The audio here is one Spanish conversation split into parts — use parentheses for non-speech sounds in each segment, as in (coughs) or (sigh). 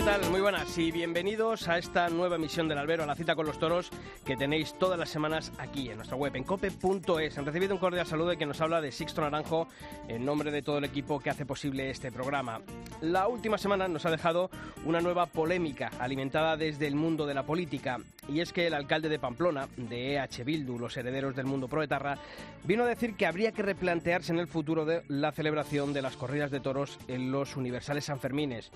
¿Qué tal? Muy buenas y bienvenidos a esta nueva emisión del Albero, a la cita con los toros que tenéis todas las semanas aquí en nuestra web, en cope.es. Han recibido un cordial saludo quien nos habla de Sixto Naranjo en nombre de todo el equipo que hace posible este programa. La última semana nos ha dejado una nueva polémica alimentada desde el mundo de la política y es que el alcalde de Pamplona, de EH Bildu, los herederos del mundo proetarra, vino a decir que habría que replantearse en el futuro la celebración de las corridas de toros en los universales Sanfermines.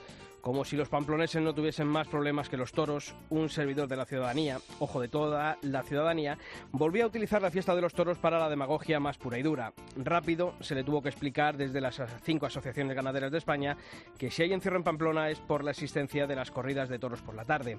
Como si los pamploneses no tuviesen más problemas que los toros, un servidor de la ciudadanía, ojo de toda la ciudadanía, volvió a utilizar la fiesta de los toros para la demagogia más pura y dura. Rápido se le tuvo que explicar desde las cinco asociaciones ganaderas de España que si hay encierro en Pamplona es por la existencia de las corridas de toros por la tarde.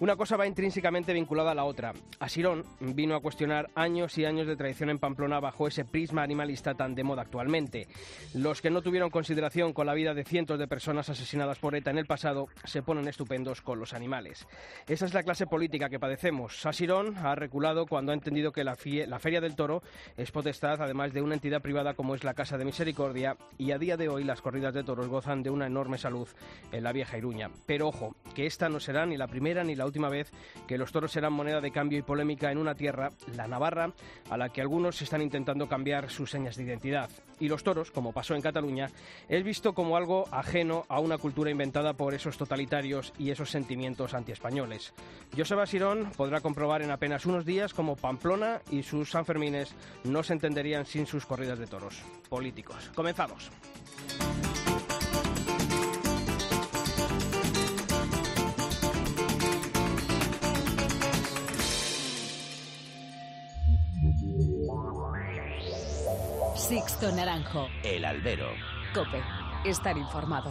Una cosa va intrínsecamente vinculada a la otra. Asirón vino a cuestionar años y años de tradición en Pamplona bajo ese prisma animalista tan de moda actualmente. Los que no tuvieron consideración con la vida de cientos de personas asesinadas por ETA en el pasado se ponen estupendos con los animales. Esa es la clase política que padecemos. Asirón ha reculado cuando ha entendido que la, la Feria del Toro es potestad además de una entidad privada como es la Casa de Misericordia y a día de hoy las corridas de toros gozan de una enorme salud en la vieja Iruña. Pero ojo, que esta no será ni la primera ni la última vez que los toros serán moneda de cambio y polémica en una tierra, la Navarra, a la que algunos están intentando cambiar sus señas de identidad. Y los toros, como pasó en Cataluña, es visto como algo ajeno a una cultura inventada por esos totalitarios y esos sentimientos antiespañoles. Joseba Sirón podrá comprobar en apenas unos días cómo Pamplona y sus Sanfermines no se entenderían sin sus corridas de toros políticos. Comenzamos. Sixto Naranjo. El albero. Cope. Estar informado.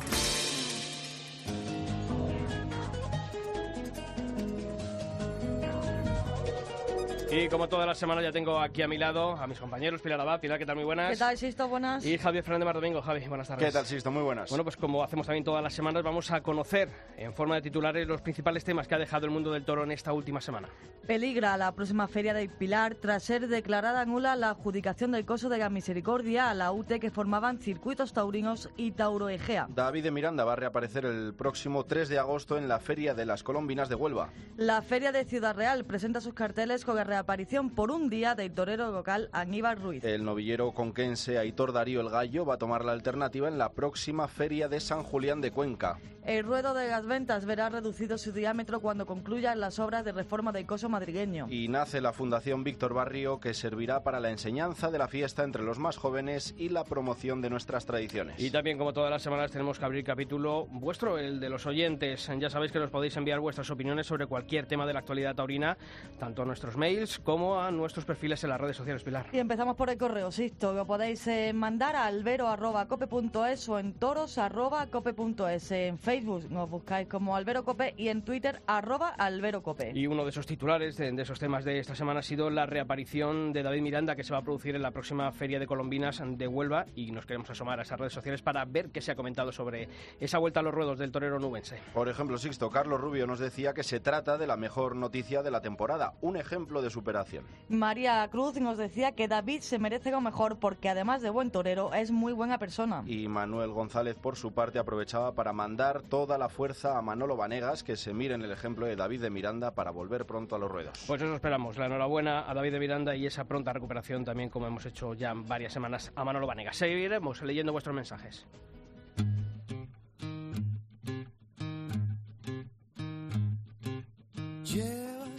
Y como todas las semanas ya tengo aquí a mi lado a mis compañeros, Pilar Abad. Pilar, ¿qué tal? Muy buenas. ¿Qué tal, Sisto? Buenas. Y Javier Fernández Mardomingo. Javi, buenas tardes. ¿Qué tal, Sisto? Muy buenas. Bueno, pues como hacemos también todas las semanas, vamos a conocer en forma de titulares los principales temas que ha dejado el mundo del toro en esta última semana. Peligra la próxima feria del Pilar tras ser declarada nula la adjudicación del coso de la Misericordia a la UTE que formaban circuitos taurinos y Tauro Egea. David de Miranda va a reaparecer el próximo 3 de agosto en la Feria de las Colombinas de Huelva. La Feria de Ciudad Real presenta sus carteles con la reaparición por un día del torero local Aníbal Ruiz. El novillero conquense Aitor Darío el Gallo va a tomar la alternativa en la próxima Feria de San Julián de Cuenca. El ruedo de las ventas verá reducido su diámetro cuando concluyan las obras de reforma del coso madrileño. Y nace la Fundación Víctor Barrio que servirá para la enseñanza de la fiesta entre los más jóvenes y la promoción de nuestras tradiciones. Y también, como todas las semanas, tenemos que abrir capítulo vuestro, el de los oyentes. Ya sabéis que nos podéis enviar vuestras opiniones sobre cualquier tema de la actualidad taurina, tanto a nuestros mails como a nuestros perfiles en las redes sociales, Pilar. Y empezamos por el correo, Sisto. Lo podéis eh, mandar a albero.cope.es o en toros.cope.es. En Facebook nos buscáis como Albero Cope y en Twitter arroba Albero Cope. Y uno de esos titulares, de, de, esos temas de esta semana, ha sido la reaparición de David Miranda que se va a producir en la próxima Feria de Colombinas de Huelva y nos queremos asomar a esas redes sociales para ver qué se ha comentado sobre esa vuelta a los ruedos del torero nubense. Por ejemplo, Sixto, Carlos Rubio nos decía que se trata de la mejor noticia de la temporada, un ejemplo de superación. María Cruz nos decía que David se merece lo mejor porque además de buen torero es muy buena persona. Y Manuel González por su parte aprovechaba para mandar toda la fuerza a Manolo Vanegas que se mire en el ejemplo de David de Miranda para volver pronto a los ruedos. Pues eso esperamos, la enhorabuena a David de Miranda y esa pronta recuperación también como hemos hecho ya varias semanas a Manolo Vanegas. Seguiremos leyendo vuestros mensajes.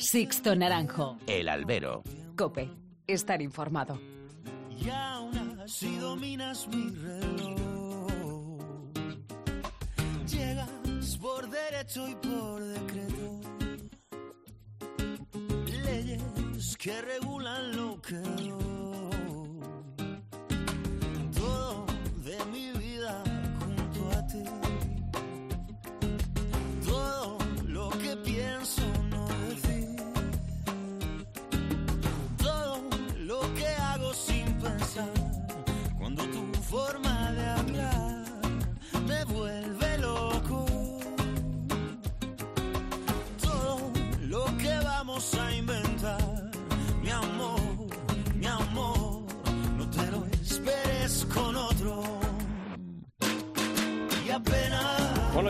Sixto Naranjo. El albero. Cope. Estar informado. Y aún así dominas mi reloj. Llegas por derecho y por decreto. Leyes que regulan lo que doy.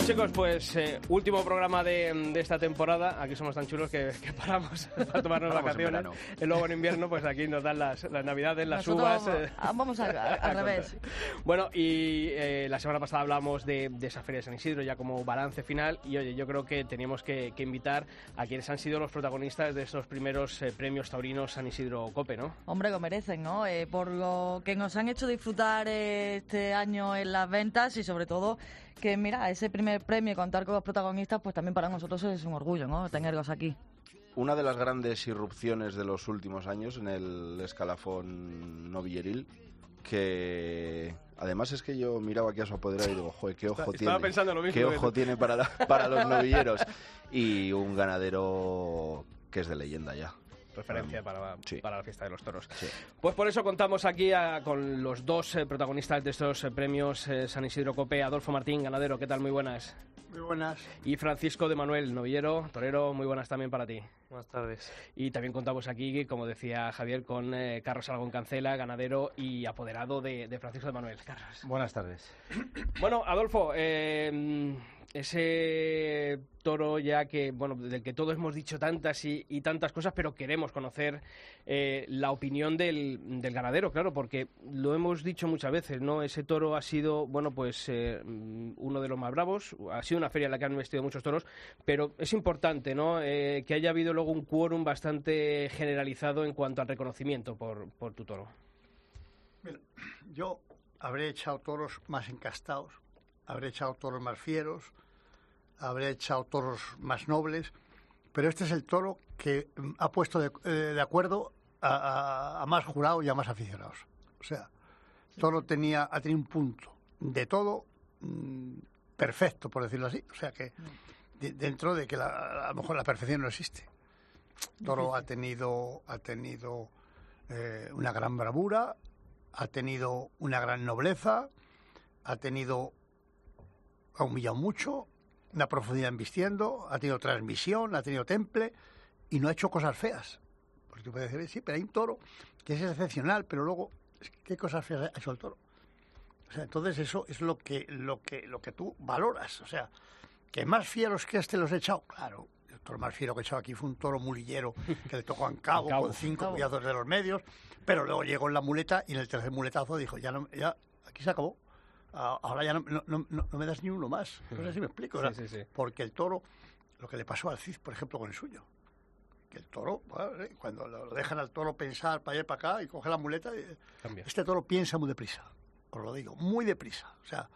Bueno chicos, pues eh, último programa de, de esta temporada. Aquí somos tan chulos que, que paramos (laughs) para tomarnos Paramos en vacaciones. verano. Y luego en invierno, pues aquí nos dan las, las navidades, las Nosotros uvas. vamos- eh, vamos al, al a (laughs) revés. Bueno, y eh, la semana pasada hablamos de, de esa Feria de San Isidro ya como balance final. Y oye, yo creo que teníamos que, que invitar a quienes han sido los protagonistas de estos primeros eh, premios taurinos San Isidro Cope, ¿no? Hombre, lo merecen, ¿no? Eh, por lo que nos han hecho disfrutar eh, este año en las ventas y sobre todo que, mira, ese primer premio y contar con los protagonistas, pues también para nosotros es un orgullo, ¿no? Tenerlos aquí. Una de las grandes irrupciones de los últimos años en el escalafón novilleril, que además es que yo miraba aquí a su apoderado y digo, joder, qué ojo tiene. pensando lo mismo, Qué ojo tiene para, la- para los (laughs) novilleros. Y un ganadero que es de leyenda ya. Referencia para, Sí. para la fiesta de los toros. Sí. Pues por eso contamos aquí a- con los dos eh, protagonistas de estos eh, premios eh, San Isidro Cope, Adolfo Martín, ganadero, ¿qué tal? Muy buenas. Muy buenas. Y Francisco de Manuel, novillero, torero, muy buenas también para ti. Buenas tardes. Y también contamos aquí, como decía Javier, con eh, Carlos Alagón Cancela, ganadero y apoderado de, de Francisco de Manuel. Carlos. Buenas tardes. Bueno, Adolfo, eh, ese toro ya que, bueno, del que todos hemos dicho tantas y, tantas cosas, pero queremos conocer eh, la opinión del, ganadero, claro, porque lo hemos dicho muchas veces, ¿no? Ese toro ha sido, bueno, pues eh, uno de los más bravos, ha sido una feria en la que han vestido muchos toros, pero es importante, ¿no? Eh, que haya habido luego un quórum bastante generalizado en cuanto al reconocimiento por, por tu toro. Mira, yo habré echado toros más encastados, habré echado toros más fieros, habré echado toros más nobles, pero este es el toro que mm, ha puesto de, eh, de acuerdo a, a- a más jurados y a más aficionados. O sea, toro tenía, ha tenido un punto de todo mm, perfecto, por decirlo así. O sea que de- dentro de que la- a lo mejor la perfección no existe. Toro ha tenido, ha tenido eh, una gran bravura, ha tenido una gran nobleza, ha tenido, ha humillado mucho, una profundidad en vistiendo, ha tenido transmisión, ha tenido temple y no ha hecho cosas feas. Porque tú puedes decir, sí, pero hay un toro que es excepcional, pero luego, ¿qué cosas feas ha hecho el toro? O sea, entonces eso es lo que, lo que, lo que tú valoras. O sea, que más fieros que este los he echado, claro. El toro más fiero que he echado aquí fue un toro mulillero que le tocó a (laughs) cabo, Cabo. con cinco Cabo. cuidados de los medios, pero luego llegó en la muleta y en el tercer muletazo dijo, ya no, ya, aquí se acabó. Ahora ya no, no- no- no- me das ni uno más. No sé si me explico. o sea, Sí, sí, sí. Porque el toro, lo que le pasó al Cid, por ejemplo, con el suyo, que el toro, eh, cuando lo dejan al toro pensar para allá y para acá y coge la muleta, eh, Cambia. este toro piensa muy deprisa, os lo digo, muy deprisa. O sea,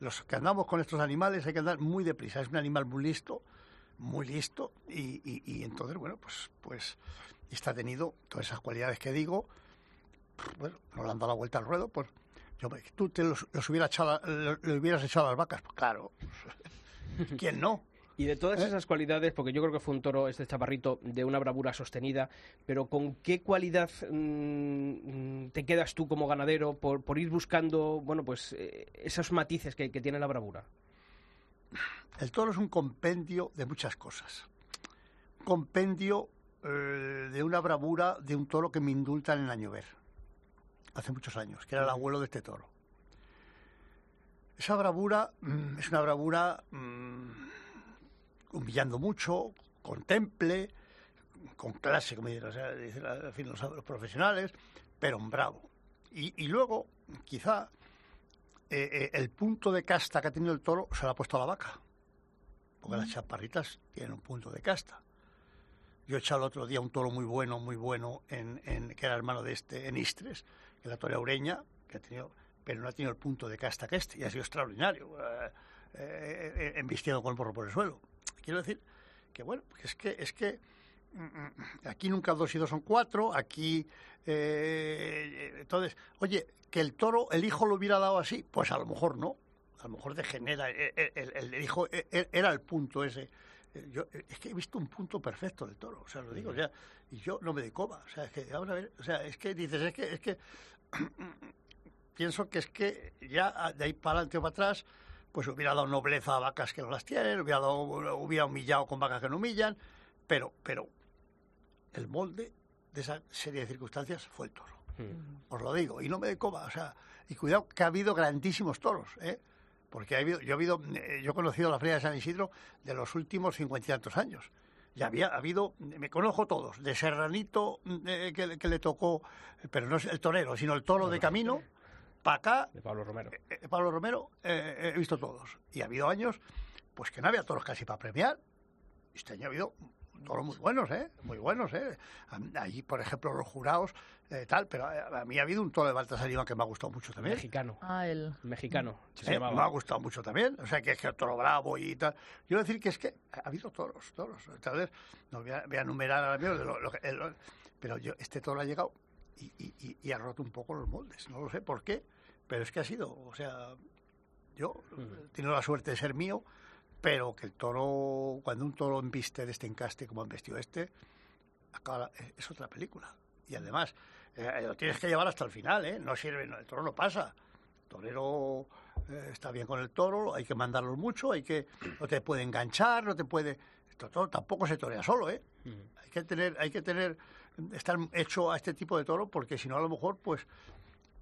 los que andamos con estos animales hay que andar muy deprisa. Es un animal muy listo, muy listo, y, y- y entonces, bueno, pues, pues está tenido todas esas cualidades que digo. Bueno, no le han dado la vuelta al ruedo, pues yo, tú te los, los hubiera echado, a- lo- le hubieras echado a las vacas, pues claro. (laughs) ¿Quién no? Y de todas ¿Eh? esas cualidades, porque yo creo que fue un toro, este chaparrito, de una bravura sostenida, pero ¿con qué cualidad mm, te quedas tú como ganadero por, por ir buscando, bueno, pues eh, esos matices que, que tiene la bravura? El toro es un compendio de muchas cosas. Un compendio eh, de una bravura de un toro que me indultan en Añover, hace muchos años, que era el abuelo de este toro. Esa bravura mm, es una bravura mm, humillando mucho, con temple, con clase, como dicen, o sea, en fin, los, los profesionales, pero un bravo. Y, y luego, quizá, eh, eh, el punto de casta que ha tenido el toro se lo ha puesto a la vaca porque las chaparritas tienen un punto de casta. Yo he echado el otro día un toro muy bueno, muy bueno, en, en- que era hermano de este, en Istres, la torea ureña, que ha tenido, pero no ha tenido el punto de casta que este, y ha sido extraordinario, eh, eh, eh, embistiendo con el porro por el suelo. Quiero decir que, bueno, es que, es que mm, mm, aquí nunca dos y dos son cuatro, aquí, eh, entonces, oye, que el toro, el hijo lo hubiera dado así, pues a lo mejor no, a lo mejor degenera, el, el- el- el hijo era el punto ese. Eh, Yo, eh, es que he visto un punto perfecto del toro, o sea, lo digo, o sea, y yo no me de coba, o sea, es que, vamos a ver, o sea, es que dices, es que, es que, pienso que es que ya ah, de ahí para adelante o para atrás, pues hubiera dado nobleza a vacas que no las tienen, hubiera, dado, hubiera humillado con vacas que no humillan, pero, pero el molde de esa serie de circunstancias fue el toro os lo digo, y no me de coba, o sea, y cuidado que ha habido grandísimos toros, ¿eh? Porque ha habido, yo, he habido, eh, yo he conocido la Feria de San Isidro de los últimos cincuenta y tantos años. Ya había habido, me conozco todos, de Serranito eh, que, le- que le tocó, pero no es el torero, sino el toro de camino, para acá, De Pablo Romero. eh, Pablo Romero, eh, he visto todos. Y ha habido años, pues que no había toros casi para premiar. Este año ha habido toros muy buenos, ¿eh? Muy buenos, ¿eh? Allí, por ejemplo, los jurados, eh, tal, pero a a mí ha habido un toro de Baltasar Iván que me ha gustado mucho también. Mexicano. Ah, el... Mexicano. se ¿eh? Me ha gustado mucho también. O sea, que es que el toro bravo y tal. Yo quiero decir que es que ha habido toros, toros. Tal vez, no voy a, voy a enumerar ahora mismo, de lo- lo que- el- pero yo, este toro ha llegado y, y- y- y ha roto un poco los moldes. No lo sé por qué, pero es que ha sido, o sea, yo he tenido la suerte de ser mío, pero que el toro, cuando un toro embiste de este encaste como han vestido este, acaba, es, es otra película. Y además, eh, lo tienes que llevar hasta el final, ¿eh? No sirve, no, el toro no pasa. El torero eh, está bien con el toro, hay que mandarlo mucho, hay que, no te puede enganchar, no te puede... Esto toro tampoco se torea solo, ¿eh? Hay que tener, hay que tener, estar hecho a este tipo de toro, porque si no a lo mejor, pues,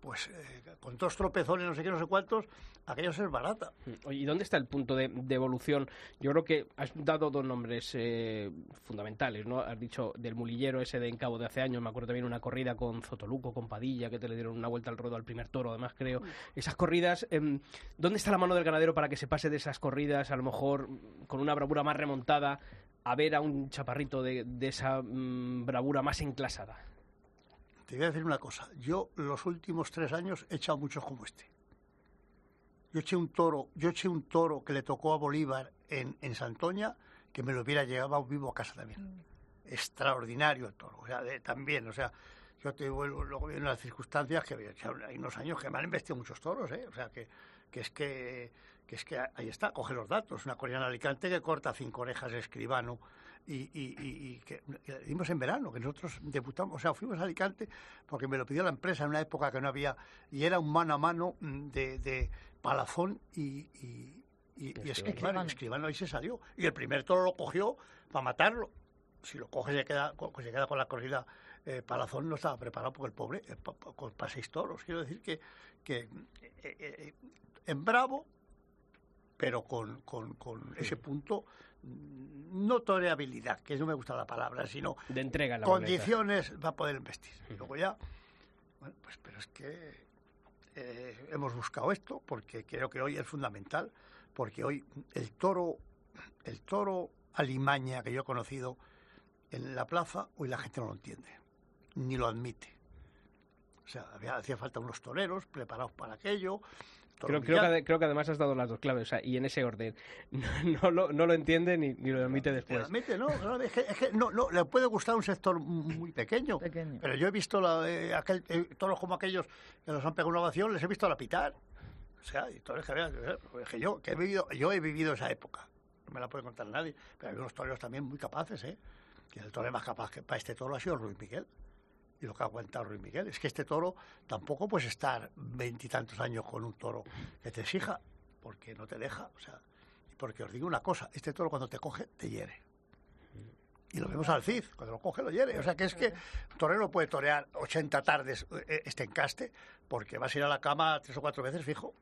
pues eh, con dos tropezones, no sé qué, no sé cuántos, aquello es barata. Oye, ¿y dónde está el punto de, de evolución? Yo creo que has dado dos nombres eh, fundamentales, ¿no? Has dicho del mulillero ese de Encabo de hace años, me acuerdo también una corrida con Zotoluco, con Padilla, que te le dieron una vuelta al ruedo al primer toro, además creo. Esas corridas, em, ¿dónde está la mano del ganadero para que se pase de esas corridas, a lo mejor mm, con una bravura más remontada, a ver a un chaparrito de, de esa mm, bravura más enclasada? Te voy a decir una cosa. Yo los últimos tres años he echado muchos como este. Yo eché un toro, yo eché un toro que le tocó a Bolívar en, en Santoña, que me lo hubiera llevado vivo a casa también. Extraordinario el toro. O sea, de- también, o sea, yo te vuelvo, luego vienen las circunstancias que o sea, hay unos años que me han investido muchos toros, ¿eh? O sea, que, que es que, que es que ahí está, coge los datos. Una coreana Alicante que corta cinco orejas de escribano y, y, y- y que que dimos en verano, que nosotros debutamos, o sea, fuimos a Alicante porque me lo pidió la empresa en una época que no había, y era un mano a mano mm, de, de Palazón y, y, y- Escribano. escribano. Ahí se salió. Y el primer toro lo cogió para matarlo. Si lo coge se queda, se queda con la corrida. eh, Palazón no estaba preparado porque el pobre, para seis toros. Quiero decir que, que eh, eh, en Bravo, pero con, con, con ese punto, no toreabilidad, que no me gusta la palabra, sino De entrega en la boleta. condiciones va a poder investir. Y luego ya, bueno, pues pero es que eh, hemos buscado esto porque creo que hoy es fundamental, porque hoy el toro, el toro alimaña que yo he conocido en la plaza, hoy la gente no lo entiende, ni lo admite. O sea, había, hacía falta unos toreros preparados para aquello. Creo, creo, que, creo que además has dado las dos claves, o sea, y en ese orden. (laughs) No, no lo, no lo entiende ni, ni lo admite después. Realmente no, no, es que, es que no, no, le puede gustar un sector muy pequeño. Pequeño. Pero yo he visto la, eh, aquel, eh, toros como aquellos que nos han pegado una ovación, les he visto la pitar. O sea, y toros que, que yo, que he vivido, yo he vivido esa época. No me la puede contar nadie. Pero hay unos toreros también muy capaces, ¿eh? Que el toro más capaz que para este toro ha sido Ruiz Miguel. Y lo que ha aguantado Ruiz Miguel. Es que este toro tampoco puedes estar veintitantos años con un toro que te exija, porque no te deja. O sea, porque os digo una cosa, este toro cuando te coge, te hiere. Y lo vemos al Cid, cuando lo coge lo hiere. O sea que es que un torero puede torear 80 tardes eh, este encaste porque vas a ir a la cama tres o cuatro veces fijo.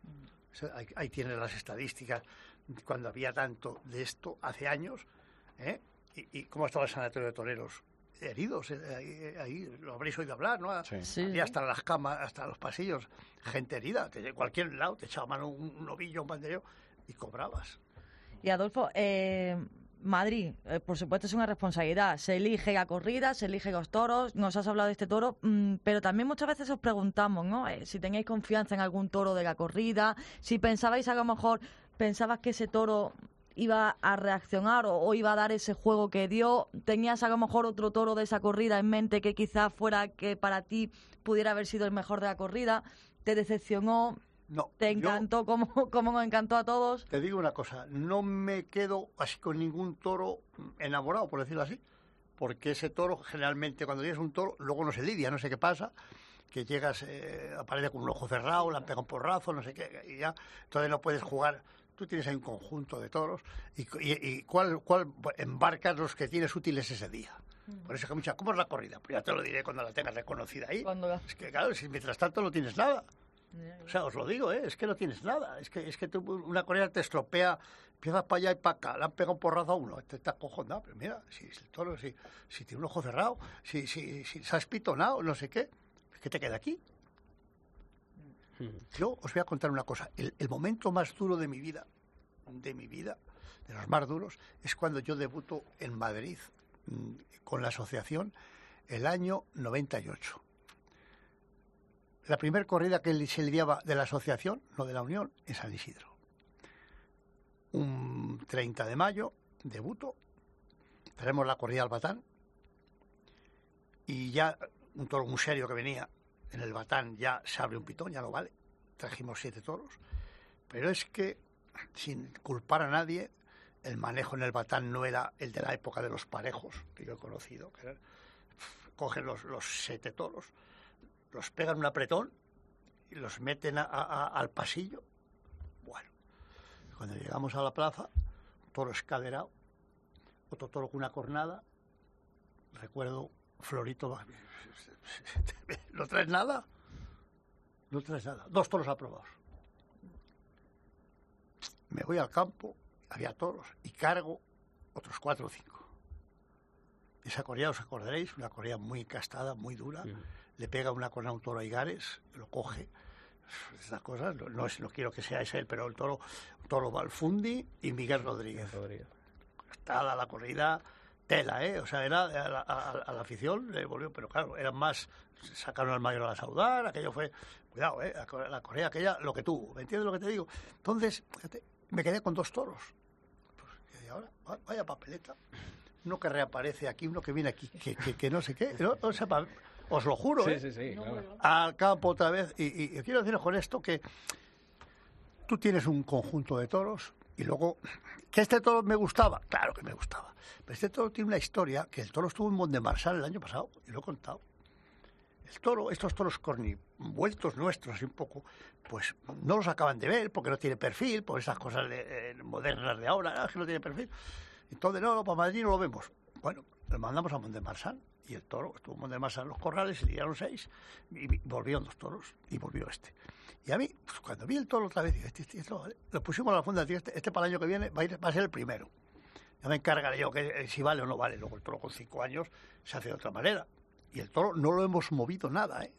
Ahí tienes las estadísticas cuando había tanto de esto hace años. ¿eh? Y, y cómo estaba el sanatorio de toreros heridos. eh, Ahí, ahí lo habréis oído hablar, ¿no? Sí. Sí, Había sí. hasta las camas, hasta los pasillos, gente herida. De cualquier lado te echaba mano un, un ovillo, un bandereo y cobrabas. Y Adolfo, eh, Madrid, eh, por supuesto, es una responsabilidad. Se elige la corrida, se elige los toros. Nos has hablado de este toro, mm, pero también muchas veces os preguntamos, ¿no? Eh, si tenéis confianza en algún toro de la corrida, si pensabais a lo mejor, pensabas que ese toro iba a reaccionar o, o iba a dar ese juego que dio. ¿Tenías a lo mejor otro toro de esa corrida en mente que quizá fuera que para ti pudiera haber sido el mejor de la corrida? ¿Te decepcionó? No, ¿Te yo- encantó como, como nos encantó a todos? Te digo una cosa, no me quedo así con ningún toro enamorado, por decirlo así, porque ese toro generalmente cuando tienes un toro, luego no se lidia, no sé qué pasa, que llegas, eh, aparece con un ojo cerrado, le han pegado un porrazo, no sé qué, y ya, entonces no puedes jugar. Tú tienes ahí un conjunto de toros y, y, y cuál, cuál embarcas los que tienes útiles ese día. Por eso que mucha, ¿cómo es la corrida? Pues ya te lo diré cuando la tengas reconocida ahí. La- Es que claro, si mientras tanto no tienes nada. O sea, os lo digo, ¿eh? es que no tienes nada. Es que, es que tú, una corrida te estropea, empiezas para allá y para acá, le han pegado un porrazo a uno, te está cojonado. Pero mira, si el toro, si, si tiene un ojo cerrado, si, si, si se ha espitonado, no sé qué, ¿qué te queda aquí? Yo os voy a contar una cosa. El, momento más duro de mi vida, de mi vida, de los más duros, es cuando yo debuto en Madrid mm, con la asociación el año 98. La primera corrida que se lidiaba de la asociación, no de la Unión, en San Isidro. Un 30 de mayo, debuto, tenemos la corrida al Batán y ya un toro muy serio que venía en el Batán ya se abre un pitón, ya no vale. Trajimos siete toros, pero es que sin culpar a nadie, el manejo en el Batán no era el de la época de los parejos que yo he conocido. Que cogen los, los siete toros, los pegan un apretón y los meten al pasillo. Bueno, cuando llegamos a la plaza, toro escaderado, otro toro con una cornada. Recuerdo, Florito, (laughs) ¿no traes nada? No traes nada. Dos toros aprobados. Me voy al campo, había toros, y cargo otros cuatro o cinco. Esa correa, os acordaréis, una correa muy castada, muy dura. Le pega una a un toro a Igares, lo coge. Estas cosas, no, no, es- no quiero que sea ese pero el toro, toro Balfundi y Miguel Rodríguez. Rodríguez. Estaba la corrida tela, ¿eh? O sea, era a la, a- a la afición le volvió, pero claro, eran más. Sacaron al mayor a la saudar, aquello fue. Cuidado, ¿eh? La, Core- la Corea, aquella, lo que tuvo, ¿me entiendes lo que te digo? Entonces, fíjate, me quedé con dos toros. Pues, y ahora, va- vaya papeleta. Uno que reaparece aquí, uno que viene aquí, que, que, que no sé qué. No, no sepa, os lo juro, Sí, ¿eh? sí, sí, claro. al campo otra vez. Y, y- y quiero deciros con esto que tú tienes un conjunto de toros y luego, ¿que este toro me gustaba? Claro que me gustaba. Pero este toro tiene una historia que el toro estuvo en Mondemarsal el año pasado y lo he contado. El toro, estos toros cornivueltos nuestros, un poco, pues no los acaban de ver porque no tiene perfil, por esas cosas de- eh, modernas de ahora, ah, que no tiene perfil. Entonces, no, no, para Madrid no lo vemos. Bueno, lo mandamos a Mondemarsal y el toro estuvo en Mondemarsal en los corrales, se liaron seis y vi- volvieron dos toros y volvió este. Y a mí, pues, cuando vi el toro otra vez, dije, este, este, esto vale. lo pusimos a la funda, este, este para el año que viene va a, ir- va a ser el primero. Ya me encargaré yo que eh, si vale o no vale. Luego el toro con cinco años se hace de otra manera. Y el toro no lo hemos movido nada, ¿eh?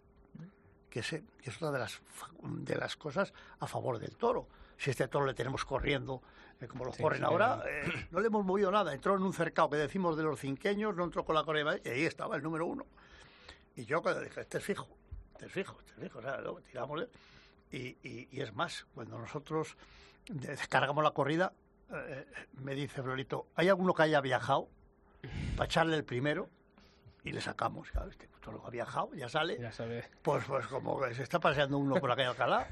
Que, ese- que es otra de las, de las cosas a favor del toro. Si este toro le tenemos corriendo, eh, como lo Sí, corren sí, ahora, eh, no le hemos movido nada. Entró en un cercado que decimos de los cinqueños, no entró con la correa y ahí estaba el número uno. Y yo cuando dije, este es fijo, este es fijo, este es fijo, o sea, luego tirámosle. Y, y- y es más, cuando nosotros descargamos la corrida, eh, me dice Florito, ¿hay alguno que haya viajado para echarle el primero? Y le sacamos, claro, este lo ha viajado, ya sale, Ya pues, pues como que se está paseando uno por la calle Alcalá.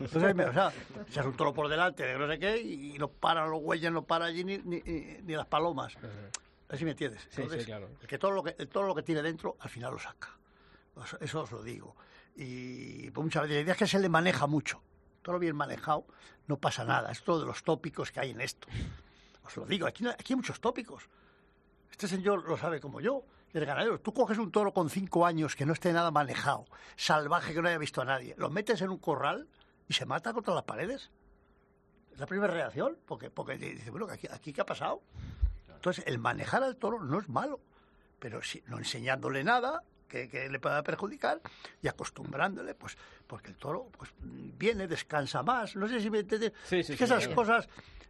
Entonces, o sea, se hace un toro por delante de no sé qué y no paran los huellas, no para allí ni, ni, ni- las palomas. Así me entiendes. Sí, sí, Entonces, claro. el que todo lo que todo lo que tiene dentro al final lo saca. Eso os lo digo. Y pues, muchas veces la idea es que se le maneja mucho. Todo bien manejado, no pasa nada. Es todo de los tópicos que hay en esto. Os lo digo, aquí, aquí hay muchos tópicos. Este señor lo sabe como yo. El ganadero, tú coges un toro con cinco años que no esté nada manejado, salvaje que no haya visto a nadie, lo metes en un corral y se mata contra las paredes. Es la primera reacción, porque, porque dice, bueno, aquí, aquí qué ha pasado. Entonces, el manejar al toro no es malo, pero si, no enseñándole nada que, que le pueda perjudicar y acostumbrándole, pues, porque el toro pues, viene, descansa más. No sé si me entiendes. Sí, sí, es que sí, esas cosas,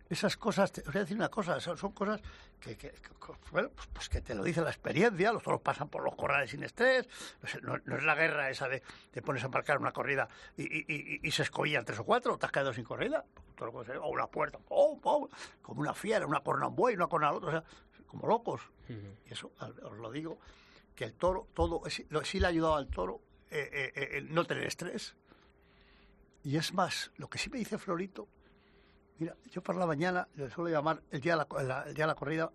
esas cosas, te, os voy a decir una cosa, son, son cosas que, que- que- bueno, pues, pues que te lo dice la experiencia, los toros pasan por los corrales sin estrés, no, es la guerra esa de te pones a marcar una corrida y, y- y- y se escobillan tres o cuatro, te has quedado sin corrida, ser, o una puerta, como una fiera, una corona a un buey, una corona al otro, o sea, como locos. Y eso, os lo digo, que el toro, todo, sí le ha ayudado al toro eh, eh, eh, el no tener estrés. Y es más, lo que sí me dice Florito, mira, yo por la mañana le suelo llamar el día de la, el día de la corrida,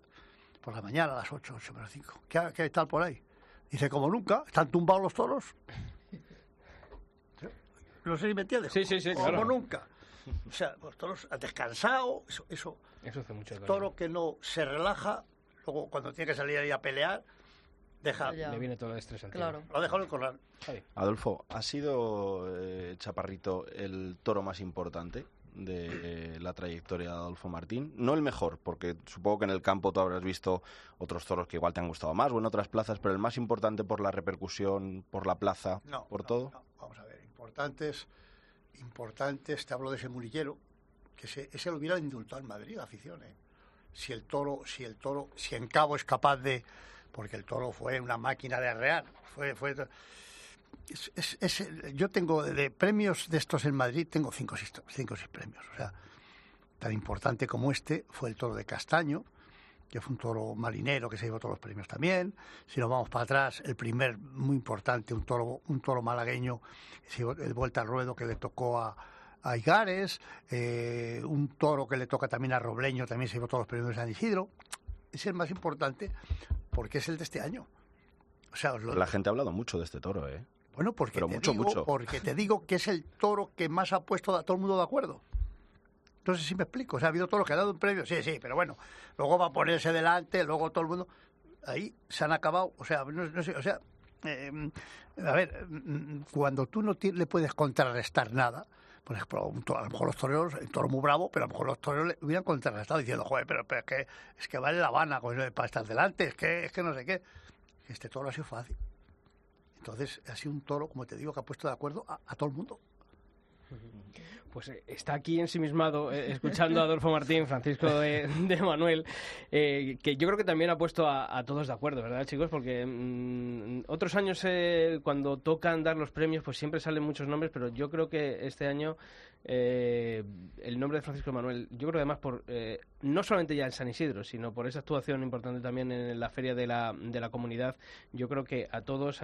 por la mañana a las 8, 8 menos 5. ¿Qué, ¿Qué tal por ahí? Dice, como nunca, están tumbados los toros. (laughs) No sé si me entiendes. Sí, sí, sí, Como claro. nunca. O sea, los toros han descansado, eso, eso Eso hace mucho el daño. toro que no se relaja, luego cuando tiene que salir ahí a pelear, Deja. Le viene todo el estrés. Claro. lo dejo en el corral. Adolfo, ¿ha sido eh, Chaparrito el toro más importante de eh, la trayectoria de Adolfo Martín? No el mejor, porque supongo que en el campo tú habrás visto otros toros que igual te han gustado más o en otras plazas, pero el más importante por la repercusión, por la plaza, No, por no, todo. no. Vamos a ver, importantes, importantes, te hablo de ese mulillero, que se, ese lo hubiera indultado en Madrid, la afición, ¿eh? Si el toro, si el toro, si en cabo es capaz de, porque el toro fue una máquina de arrear, fue, fue, yo tengo de premios de estos en Madrid, tengo cinco, cinco o seis premios, o sea, tan importante como este fue el toro de Castaño, que fue un toro marinero que se llevó todos los premios también. Si nos vamos para atrás, el primer muy importante, un toro, un toro malagueño, el vuelta al ruedo que le tocó a, a Igares, eh, un toro que le toca también a Robleño, también se llevó todos los premios de San Isidro. Es el más importante porque es el de este año. O sea, lo- La gente ha hablado mucho de este toro, ¿eh? Bueno, porque Pero te mucho, digo, mucho. porque te digo que es el toro que más ha puesto a todo el mundo de acuerdo. Entonces sí me explico. O sea, ha habido toros que ha dado un premio, sí, sí, pero bueno, luego va a ponerse delante, luego todo el mundo. Ahí se han acabado, o sea, no, no sé, o sea, eh, a ver, mm, cuando tú no le puedes contrarrestar nada, por ejemplo, a lo mejor los toreros, el toro muy bravo, pero a lo mejor los toreros le hubieran contrarrestado diciendo, joder, pero, pero es que es que vale la Habana para estar delante, es que, es que no sé qué. Este toro ha sido fácil. Entonces, ha sido un toro, como te digo, que ha puesto de acuerdo a, a todo el mundo. Pues eh, está aquí ensimismado, eh, escuchando a Adolfo Martín, Francisco de, Manuel, eh, que yo creo que también ha puesto a, a todos de acuerdo, ¿verdad, chicos? Porque mm, otros años, eh, cuando tocan dar los premios, pues siempre salen muchos nombres, pero yo creo que este año eh, el nombre de Francisco Manuel, yo creo además por eh, no solamente ya en San Isidro, sino por esa actuación importante también en la feria de la, de la comunidad, yo creo que a todos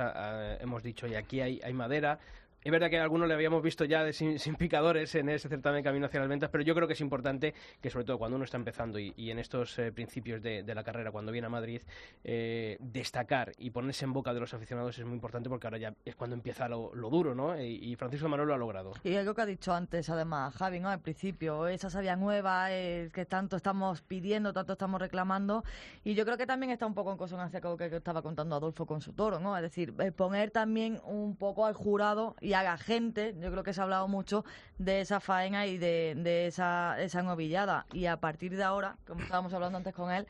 hemos dicho, y aquí hay, hay madera. Es verdad que algunos le habíamos visto ya de (laughs) sin, picadores en ese certamen Camino hacia las Ventas, pero yo creo que es importante que, sobre todo cuando uno está empezando y, en estos eh, principios de, la carrera, cuando viene a Madrid, eh, destacar y ponerse en boca de los aficionados es muy importante porque ahora ya es cuando empieza lo, duro, ¿no? Y, Francisco Manuel lo ha logrado. Y algo que ha dicho antes, además, Javi, ¿no? Al principio, esa savia nueva eh, que tanto estamos pidiendo, tanto estamos reclamando. Y yo creo que también está un poco en consonancia con lo que estaba contando Adolfo con su toro, ¿no? Es decir, eh, poner también un poco al jurado y a la gente, yo creo que se ha hablado mucho de esa faena y de, esa, esa novillada. Y a partir de ahora, como estábamos hablando antes con él,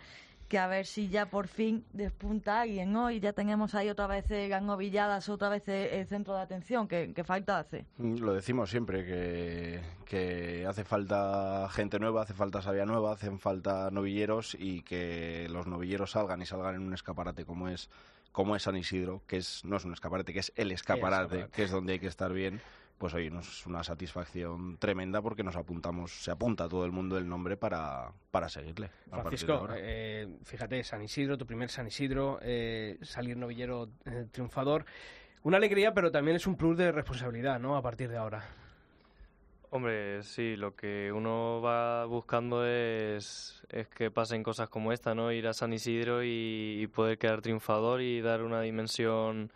que a ver si ya por fin despunta alguien, ¿no? Ya tenemos ahí otra vez eh, las novilladas, otra vez eh, el centro de atención, que, que falta hace. Mm, Lo decimos siempre, que, que hace falta gente nueva, hace falta sabia nueva, hacen falta novilleros y que los novilleros salgan y salgan en un escaparate como es como es San Isidro, que es no es un escaparate, que es el escaparate, escaparate. que es donde hay que estar bien, pues oye, nos es una satisfacción tremenda porque nos apuntamos, se apunta todo el mundo el nombre para, para seguirle. a Francisco, eh, fíjate, San Isidro, tu primer San Isidro, eh, salir novillero eh, triunfador. Una alegría, pero también es un plus de responsabilidad, ¿no? A partir de ahora. Hombre, sí, lo que uno va buscando es, es que pasen cosas como esta, ¿no? Ir a San Isidro y, y poder quedar triunfador y dar una dimensión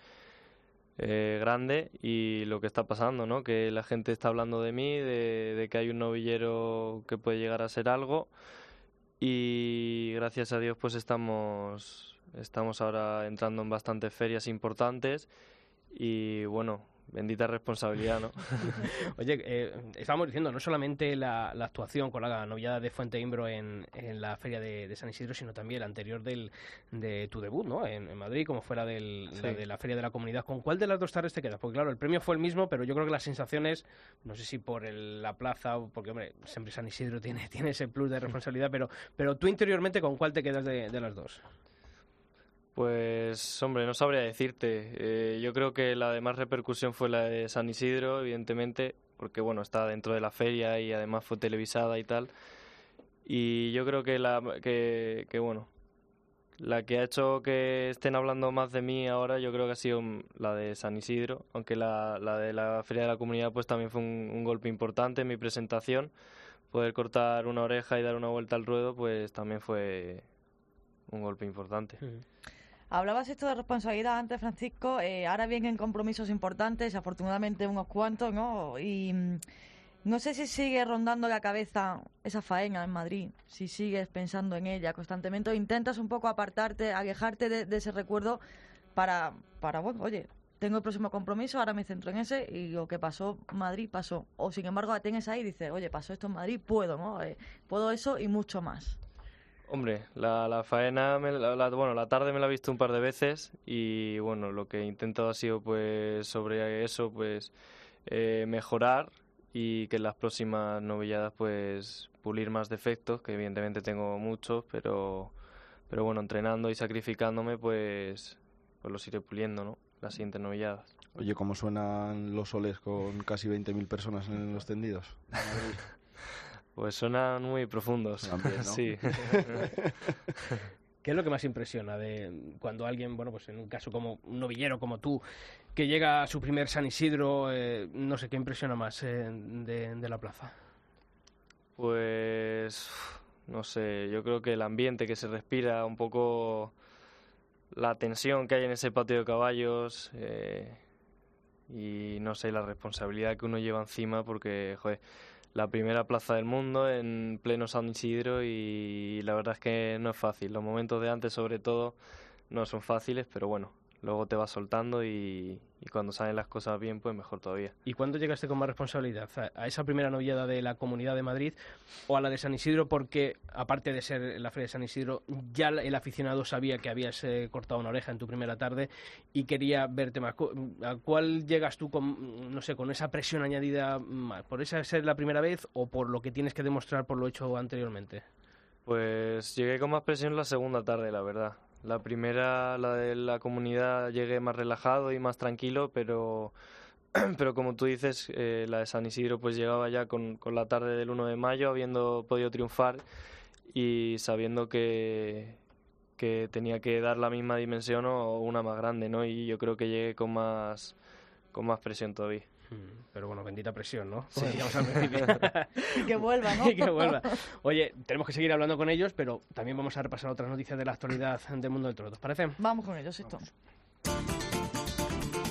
eh, grande y lo que está pasando, ¿no? Que la gente está hablando de mí, de, de que hay un novillero que puede llegar a ser algo y gracias a Dios pues estamos, estamos ahora entrando en bastantes ferias importantes y bueno, bendita responsabilidad, ¿no? (laughs) Oye, eh, estábamos diciendo, no solamente la, la actuación con la novillada de Fuente Imbro en, en la feria de, de San Isidro, sino también el anterior del, de tu debut, ¿no? En, en Madrid, como fuera del, Sí. la de la feria de la comunidad. ¿Con cuál de las dos tardes te quedas? Porque claro, el premio fue el mismo, pero yo creo que las sensaciones, no sé si por el- la plaza, porque hombre, siempre San Isidro tiene, (laughs) tiene ese plus de (laughs) responsabilidad, pero, pero tú interiormente, ¿con cuál te quedas de, de las dos? Pues, hombre, no sabría decirte. Eh, yo creo que la de más repercusión fue la de San Isidro, evidentemente, porque, bueno, está dentro de la feria y además fue televisada y tal. Y yo creo que la que, que, bueno, la que ha hecho que estén hablando más de mí ahora, yo creo que ha sido mm, la de San Isidro, aunque la, la de la feria de la comunidad, pues también fue un, un golpe importante en mi presentación. Poder cortar una oreja y dar una vuelta al ruedo, pues también fue un golpe importante. Hablabas esto de responsabilidad antes, Francisco. eh, ahora vienen compromisos importantes, afortunadamente unos cuantos, ¿no? Y mm, no sé si sigue rondando la cabeza esa faena en Madrid, si sigues pensando en ella constantemente intentas un poco apartarte, alejarte de, de ese recuerdo para, para, bueno, oye, tengo el próximo compromiso, ahora me centro en ese y lo que pasó Madrid pasó. O sin embargo, la tienes ahí y dices, oye, pasó esto en Madrid, puedo, ¿no? Eh, puedo eso y mucho más. Hombre, la, la faena, me la- la- bueno, la tarde me la he visto un par de veces y bueno, lo que he intentado ha sido pues sobre eso, pues eh, mejorar y que en las próximas novilladas pues pulir más defectos, que evidentemente tengo muchos, pero, pero bueno, entrenando y sacrificándome pues, pues los iré puliendo, ¿no? Las siguientes novilladas. Oye, ¿cómo suenan los soles con casi 20.000 personas en los tendidos? (laughs) Pues suenan muy profundos. Bien, (laughs) ¿no? sí. (laughs) ¿Qué es lo que más impresiona de cuando alguien, bueno, pues en un caso como un novillero como tú, que llega a su primer San Isidro, eh, no sé, ¿qué impresiona más eh, de, de la plaza? Pues no sé, yo creo que el ambiente que se respira, un poco la tensión que hay en ese patio de caballos eh, y no sé, la responsabilidad que uno lleva encima porque, joder, la primera plaza del mundo en pleno San Isidro y la verdad es que no es fácil. Los momentos de antes sobre todo no son fáciles, pero bueno, luego te vas soltando y, y cuando salen las cosas bien, pues mejor todavía. ¿Y cuándo llegaste con más responsabilidad? ¿A- ¿A esa primera novillada de la Comunidad de Madrid o a la de San Isidro? Porque, aparte de ser la Feria de San Isidro, ya el aficionado sabía que habías eh, cortado una oreja en tu primera tarde y quería verte más. ¿A cuál llegas tú con, no sé, con esa presión añadida más? ¿Por esa ser la primera vez o por lo que tienes que demostrar por lo hecho anteriormente? Pues llegué con más presión la segunda tarde, la verdad. La primera, la de la comunidad, llegué más relajado y más tranquilo, pero, (clears throat) pero como tú dices, eh, la de San Isidro pues llegaba ya con, con la tarde del 1 de mayo, habiendo podido triunfar y sabiendo que, que tenía que dar la misma dimensión o una más grande, ¿no? Y yo creo que llegué con más, con más presión todavía. Mm, Pero bueno, bendita presión, ¿no? Principio. Y (laughs) que vuelva, ¿no? y (laughs) que vuelva. Oye, tenemos que seguir hablando con ellos, pero también vamos a repasar otras noticias de la actualidad del mundo del toro. ¿Te parece? Vamos con ellos, esto.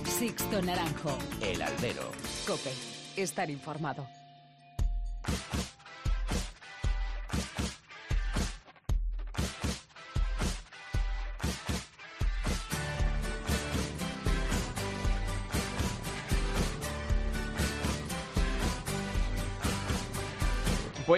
Sixto Naranjo. El albero. Cope. Estar informado.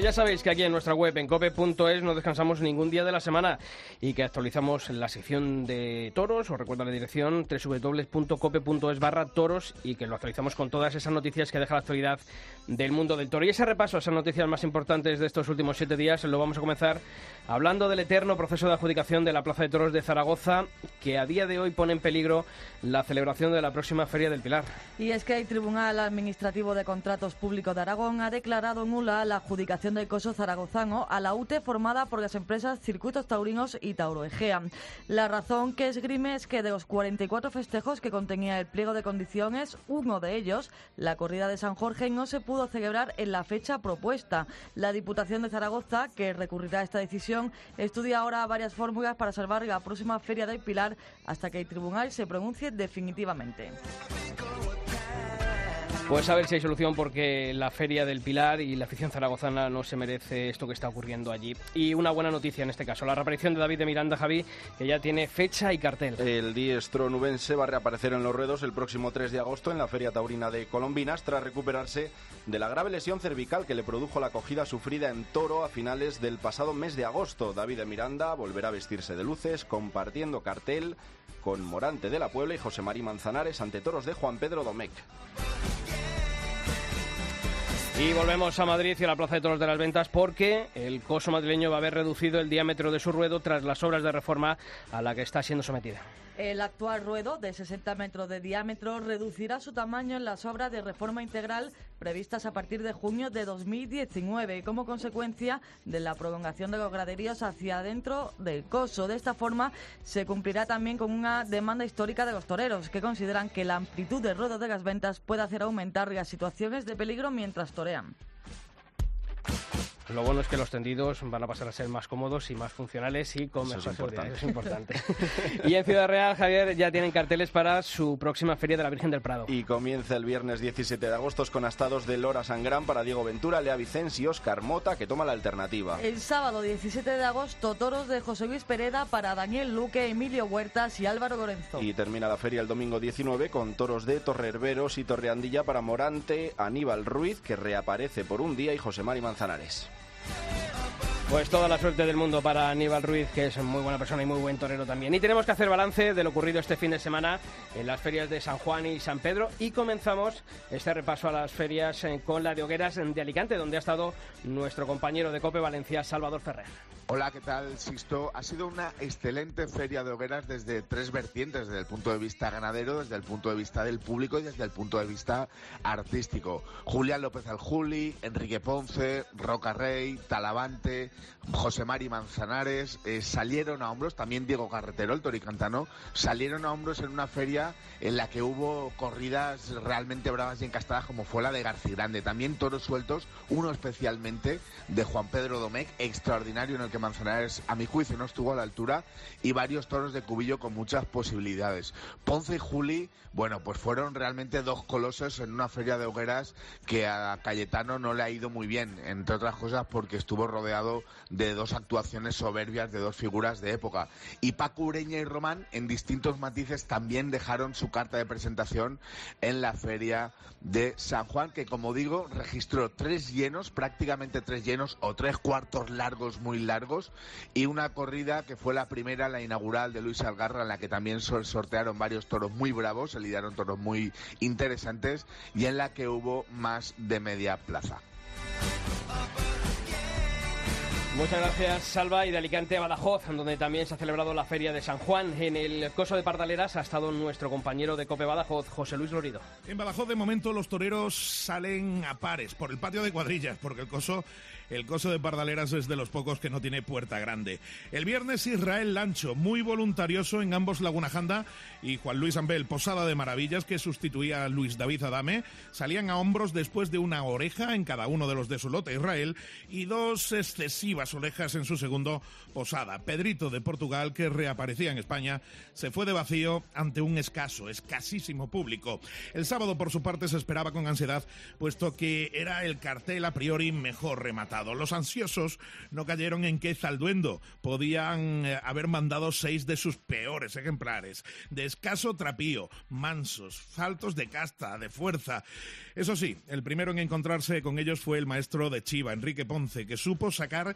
Ya sabéis que aquí en nuestra web, en cope.es, no descansamos ningún día de la semana y que actualizamos la sección de toros. Os recuerdo la dirección www.cope.es barra toros y que lo actualizamos con todas esas noticias que deja la actualidad del mundo del toro. Y ese repaso a esas noticias más importantes de estos últimos siete días lo vamos a comenzar hablando del eterno proceso de adjudicación de la Plaza de Toros de Zaragoza, que a día de hoy pone en peligro la celebración de la próxima Feria del Pilar. Y es que el Tribunal Administrativo de Contratos Públicos de Aragón ha declarado nula la adjudicación del coso zaragozano a la UTE formada por las empresas Circuitos Taurinos y Tauro Egea. La razón que esgrime es que de los 44 festejos que contenía el pliego de condiciones, uno de ellos, la corrida de San Jorge, no se pudo celebrar en la fecha propuesta. La Diputación de Zaragoza, que recurrirá a esta decisión, estudia ahora varias fórmulas para salvar la próxima Feria del Pilar hasta que el tribunal se pronuncie definitivamente. Pues a ver si hay solución porque la Feria del Pilar y la afición zaragozana no se merece esto que está ocurriendo allí. Y una buena noticia en este caso, la reaparición de David de Miranda, Javi, que ya tiene fecha y cartel. El diestro nubense va a reaparecer en los ruedos el próximo 3 de agosto en la Feria Taurina de Colombinas tras recuperarse de la grave lesión cervical que le produjo la acogida sufrida en Toro a finales del pasado mes de agosto. David de Miranda volverá a vestirse de luces compartiendo cartel con Morante de la Puebla y José María Manzanares ante toros de Juan Pedro Domecq. Y volvemos a Madrid y a la Plaza de Toros de las Ventas porque el coso madrileño va a haber reducido el diámetro de su ruedo tras las obras de reforma a la que está siendo sometida. El actual ruedo de 60 metros de diámetro reducirá su tamaño en las obras de reforma integral previstas a partir de junio de 2019 como consecuencia de la prolongación de los graderíos hacia adentro del coso. De esta forma se cumplirá también con una demanda histórica de los toreros que consideran que la amplitud del ruedo de las ventas puede hacer aumentar las situaciones de peligro mientras torean. Lo bueno es que los tendidos van a pasar a ser más cómodos y más funcionales y con Eso mejor es seguridad. importante. Eso es importante. (laughs) y en Ciudad Real, Javier, ya tienen carteles para su próxima Feria de la Virgen del Prado. Y comienza el viernes 17 de agosto con astados de Lora Sangrán para Diego Ventura, Lea Vicens y Óscar Mota, que toma la alternativa. El sábado 17 de agosto, toros de José Luis Pereda para Daniel Luque, Emilio Huertas y Álvaro Lorenzo. Y termina la feria el domingo 19 con toros de Torrerberos y Torreandilla para Morante, Aníbal Ruiz, que reaparece por un día, y José Mari Manzanares. Yeah. Pues toda la suerte del mundo para Aníbal Ruiz, que es muy buena persona y muy buen torero también. Y tenemos que hacer balance de lo ocurrido este fin de semana en las ferias de San Juan y San Pedro. Y comenzamos este repaso a las ferias eh, con la de Hogueras de Alicante, donde ha estado nuestro compañero de Cope Valencia, Salvador Ferrer. Hola, ¿qué tal, Sisto? Ha sido una excelente feria de hogueras desde tres vertientes, desde el punto de vista ganadero, desde el punto de vista del público y desde el punto de vista artístico. Julián López Aljuli, Enrique Ponce, Roca Rey, Talavante, José Mari Manzanares eh, salieron a hombros, también Diego Carretero, el toricantano, salieron a hombros en una feria en la que hubo corridas realmente bravas y encastadas como fue la de García Grande. También toros sueltos, uno especialmente de Juan Pedro Domecq, extraordinario en el que Manzanares, a mi juicio, no estuvo a la altura, y varios toros de cubillo con muchas posibilidades. Ponce y Juli, bueno, pues fueron realmente dos colosos en una feria de hogueras que a Cayetano no le ha ido muy bien, entre otras cosas porque estuvo rodeado de dos actuaciones soberbias de dos figuras de época. Y Paco Ureña y Román, en distintos matices, también dejaron su carta de presentación en la feria de San Juan, que como digo, registró tres llenos, prácticamente tres llenos, o tres cuartos largos, muy largos, y una corrida que fue la primera, la inaugural de Luis Algarra, en la que también sor- sortearon varios toros muy bravos, se lidiaron toros muy interesantes, y en la que hubo más de media plaza. Muchas gracias, Salva. Y de Alicante a Badajoz, donde también se ha celebrado la Feria de San Juan. En el coso de Pardaleras ha estado nuestro compañero de Cope Badajoz, José Luis Lorido. En Badajoz, de momento, los toreros salen a pares por el patio de cuadrillas, porque el coso, el coso de Pardaleras es de los pocos que no tiene puerta grande. El viernes, Israel Lancho, muy voluntarioso en ambos Laguna Janda, y Juan Luis Ambel, Posada de Maravillas, que sustituía a Luis David Adame, salían a hombros después de una oreja en cada uno de los de su lote Israel y dos excesivas orejas en su segundo Posada. Pedrito de Portugal, que reaparecía en España, se fue de vacío ante un escaso, escasísimo público. El sábado, por su parte, se esperaba con ansiedad, puesto que era el cartel a priori mejor rematado. Los ansiosos no cayeron en que Zalduendo podían eh, haber mandado seis de sus peores ejemplares, de escaso trapío, mansos, faltos de casta, de fuerza. Eso sí, el primero en encontrarse con ellos fue el maestro de Chiva, Enrique Ponce, que supo sacar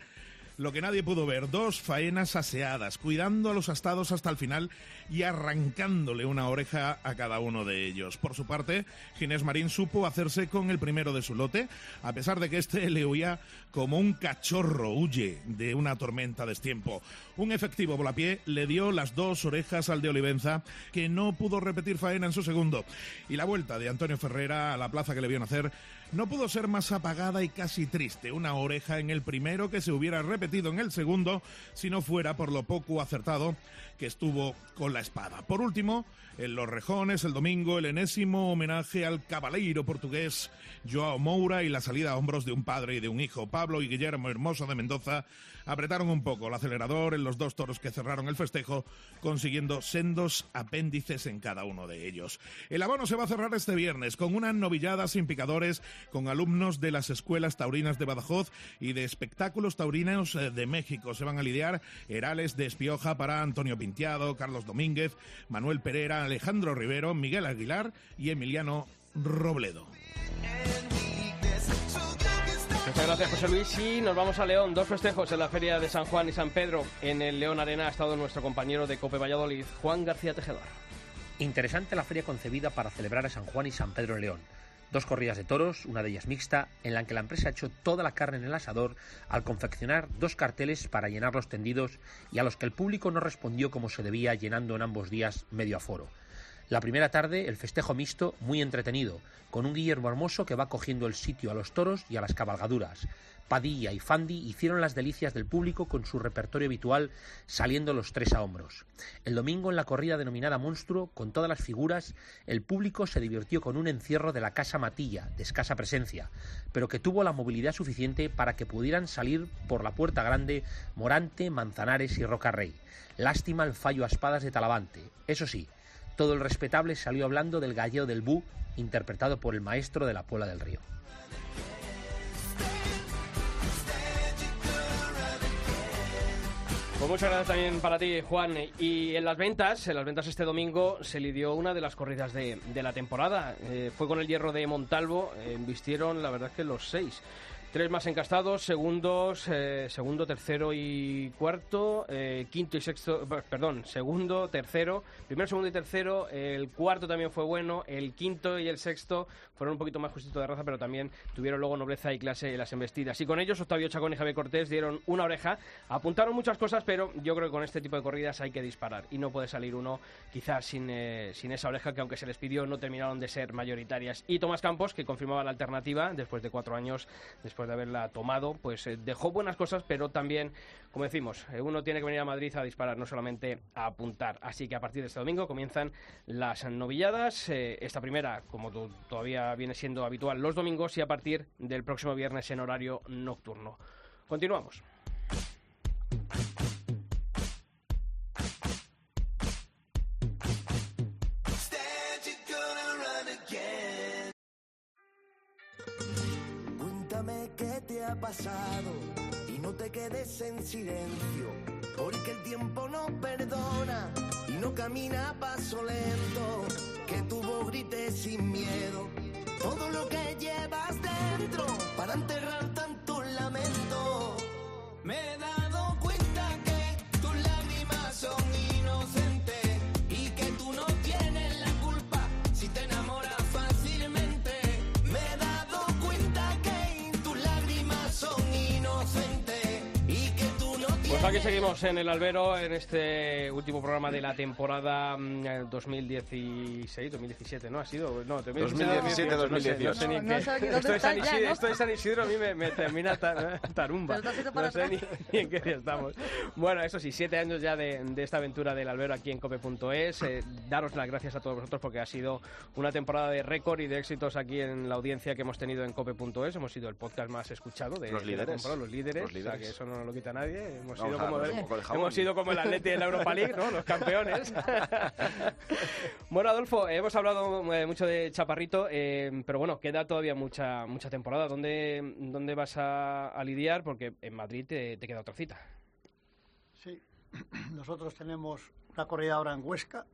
lo que nadie pudo ver, dos faenas aseadas, cuidando a los astados hasta el final y arrancándole una oreja a cada uno de ellos. Por su parte, Ginés Marín supo hacerse con el primero de su lote, a pesar de que este le huía como un cachorro huye de una tormenta de estiempo. Un efectivo volapié le dio las dos orejas al de Olivenza, que no pudo repetir faena en su segundo. Y la vuelta de Antonio Ferrera a la plaza que le vio nacer no pudo ser más apagada y casi triste. Una oreja en el primero que se hubiera repetido en el segundo si no fuera por lo poco acertado que estuvo con la espada. Por último, en Los Rejones, el domingo, el enésimo homenaje al cabaleiro portugués Joao Moura y la salida a hombros de un padre y de un hijo. Pablo y Guillermo Hermoso de Mendoza apretaron un poco el acelerador en los dos toros que cerraron el festejo, consiguiendo sendos apéndices en cada uno de ellos. El abono se va a cerrar este viernes con una novillada sin picadores con alumnos de las escuelas taurinas de Badajoz y de espectáculos taurinos eh, de México. Se van a lidiar Herales de Espioja para Antonio Pintiado, Carlos Domínguez, Manuel Pereira, Alejandro Rivero, Miguel Aguilar y Emiliano Robledo. Muchas gracias, José Luis. Y nos vamos a León. Dos festejos en la Feria de San Juan y San Pedro. En el León Arena ha estado nuestro compañero de Cope Valladolid, Juan García Tejedor. Interesante la feria concebida para celebrar a San Juan y San Pedro en León. Dos corridas de toros, una de ellas mixta, en la que la empresa ha hecho toda la carne en el asador al confeccionar dos carteles para llenar los tendidos y a los que el público no respondió como se debía, llenando en ambos días medio aforo. La primera tarde, el festejo mixto, muy entretenido, con un Guillermo Hermoso que va cogiendo el sitio a los toros y a las cabalgaduras. Padilla y Fandi hicieron las delicias del público con su repertorio habitual, saliendo los tres a hombros. El domingo, en la corrida denominada Monstruo, con todas las figuras, el público se divirtió con un encierro de la Casa Matilla, de escasa presencia, pero que tuvo la movilidad suficiente para que pudieran salir por la Puerta Grande Morante, Manzanares y Rocarrey. Lástima el fallo a espadas de Talavante. Eso sí, todo el respetable salió hablando del galleo del Bu, interpretado por el maestro de la Puebla del Río. Pues muchas gracias también para ti, Juan. Y en las ventas, en las ventas este domingo se lidió una de las corridas de, de la temporada. Eh, fue con el hierro de Montalvo, eh, vistieron la verdad que los seis. Tres más encastados, segundos, eh, segundo, tercero y cuarto, eh, quinto y sexto, eh, perdón, segundo, tercero, primero, segundo y tercero, el cuarto también fue bueno, el quinto y el sexto fueron un poquito más justito de raza, pero también tuvieron luego nobleza y clase en las embestidas. Y con ellos Octavio Chacón y Javier Cortés dieron una oreja, apuntaron muchas cosas, pero yo creo que con este tipo de corridas hay que disparar y no puede salir uno quizás sin, sin esa oreja que aunque se les pidió no terminaron de ser mayoritarias. Y Tomás Campos, que confirmaba la alternativa después de cuatro años, después de haberla tomado, pues eh, dejó buenas cosas, pero también, como decimos, eh, uno tiene que venir a Madrid a disparar, no solamente a apuntar. Así que a partir de este domingo comienzan las novilladas. Eh, esta primera, como todavía viene siendo habitual, los domingos y a partir del próximo viernes en horario nocturno. Continuamos. En silencio, porque el tiempo no perdona y no camina a paso lento, que tu voz grite sin miedo todo lo que llevas dentro para enterrar aquí seguimos en el albero en este último programa de la temporada mm, eh, 2016, 2017, ¿no? Ha sido, no, 2017, no sé, no sé ni No qué. sé aquí dónde Esto de ¿no? esto de San Isidro a mí me, me termina ta- (laughs) tarumba. Pero te has ido para No sé ni, ni en qué día estamos. Bueno, eso sí, siete años ya de, de esta aventura del albero aquí en cope.es. Eh, daros las gracias a todos vosotros porque ha sido una temporada de récord y de éxitos aquí en la audiencia que hemos tenido en cope.es. Hemos sido el podcast más escuchado de, Los de la líderes. temporada, los líderes. Los o sea, líderes. que eso no nos lo quita nadie. Hemos Vamos sido como el- hemos sido como el Atleti en la Europa League, ¿no? Los campeones. (laughs) bueno, Adolfo, hemos hablado eh, mucho de Chaparrito, eh, pero bueno, queda todavía mucha mucha temporada. ¿Dónde, dónde vas a, a lidiar? Porque en Madrid te, te queda otra cita. Sí, (clears throat) nosotros tenemos una corrida ahora en Huesca,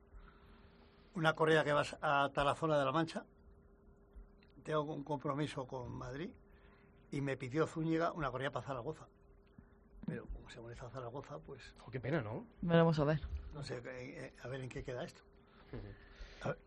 una corrida que va hasta la zona de la Mancha. Tengo un compromiso con Madrid y me pidió Zúñiga una corrida para Zaragoza. Pero como se organiza Zaragoza, pues Oh, qué pena, ¿no? Veremos a ver. no sé eh, a ver en qué queda esto. A ver,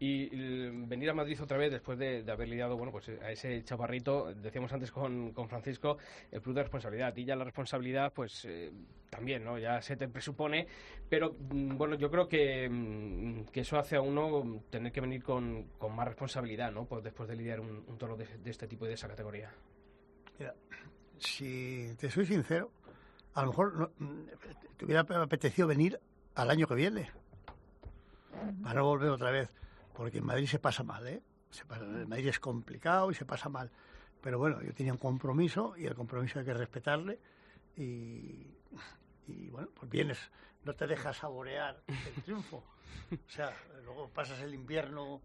Y eh, venir a Madrid otra vez después de, de haber lidiado bueno, pues, a ese chaparrito, decíamos antes con, con Francisco, el plus de responsabilidad. Y ya la responsabilidad, pues eh, también, ¿no? Ya se te presupone. Pero mm, bueno, yo creo que, mm, que eso hace a uno tener que venir con, con más responsabilidad, ¿no? Pues después de lidiar un, un toro de, de este tipo y de esa categoría. Mira, si te soy sincero, a lo mejor no- mm, te hubiera apetecido venir al año que viene. Para no volver otra vez. Porque en Madrid se pasa mal, ¿eh? Se pasa- en Madrid es complicado y se pasa mal. Pero bueno, yo tenía un compromiso y el compromiso hay que respetarle. Y, y bueno, pues vienes, no te dejas saborear el triunfo. O sea, luego pasas el invierno,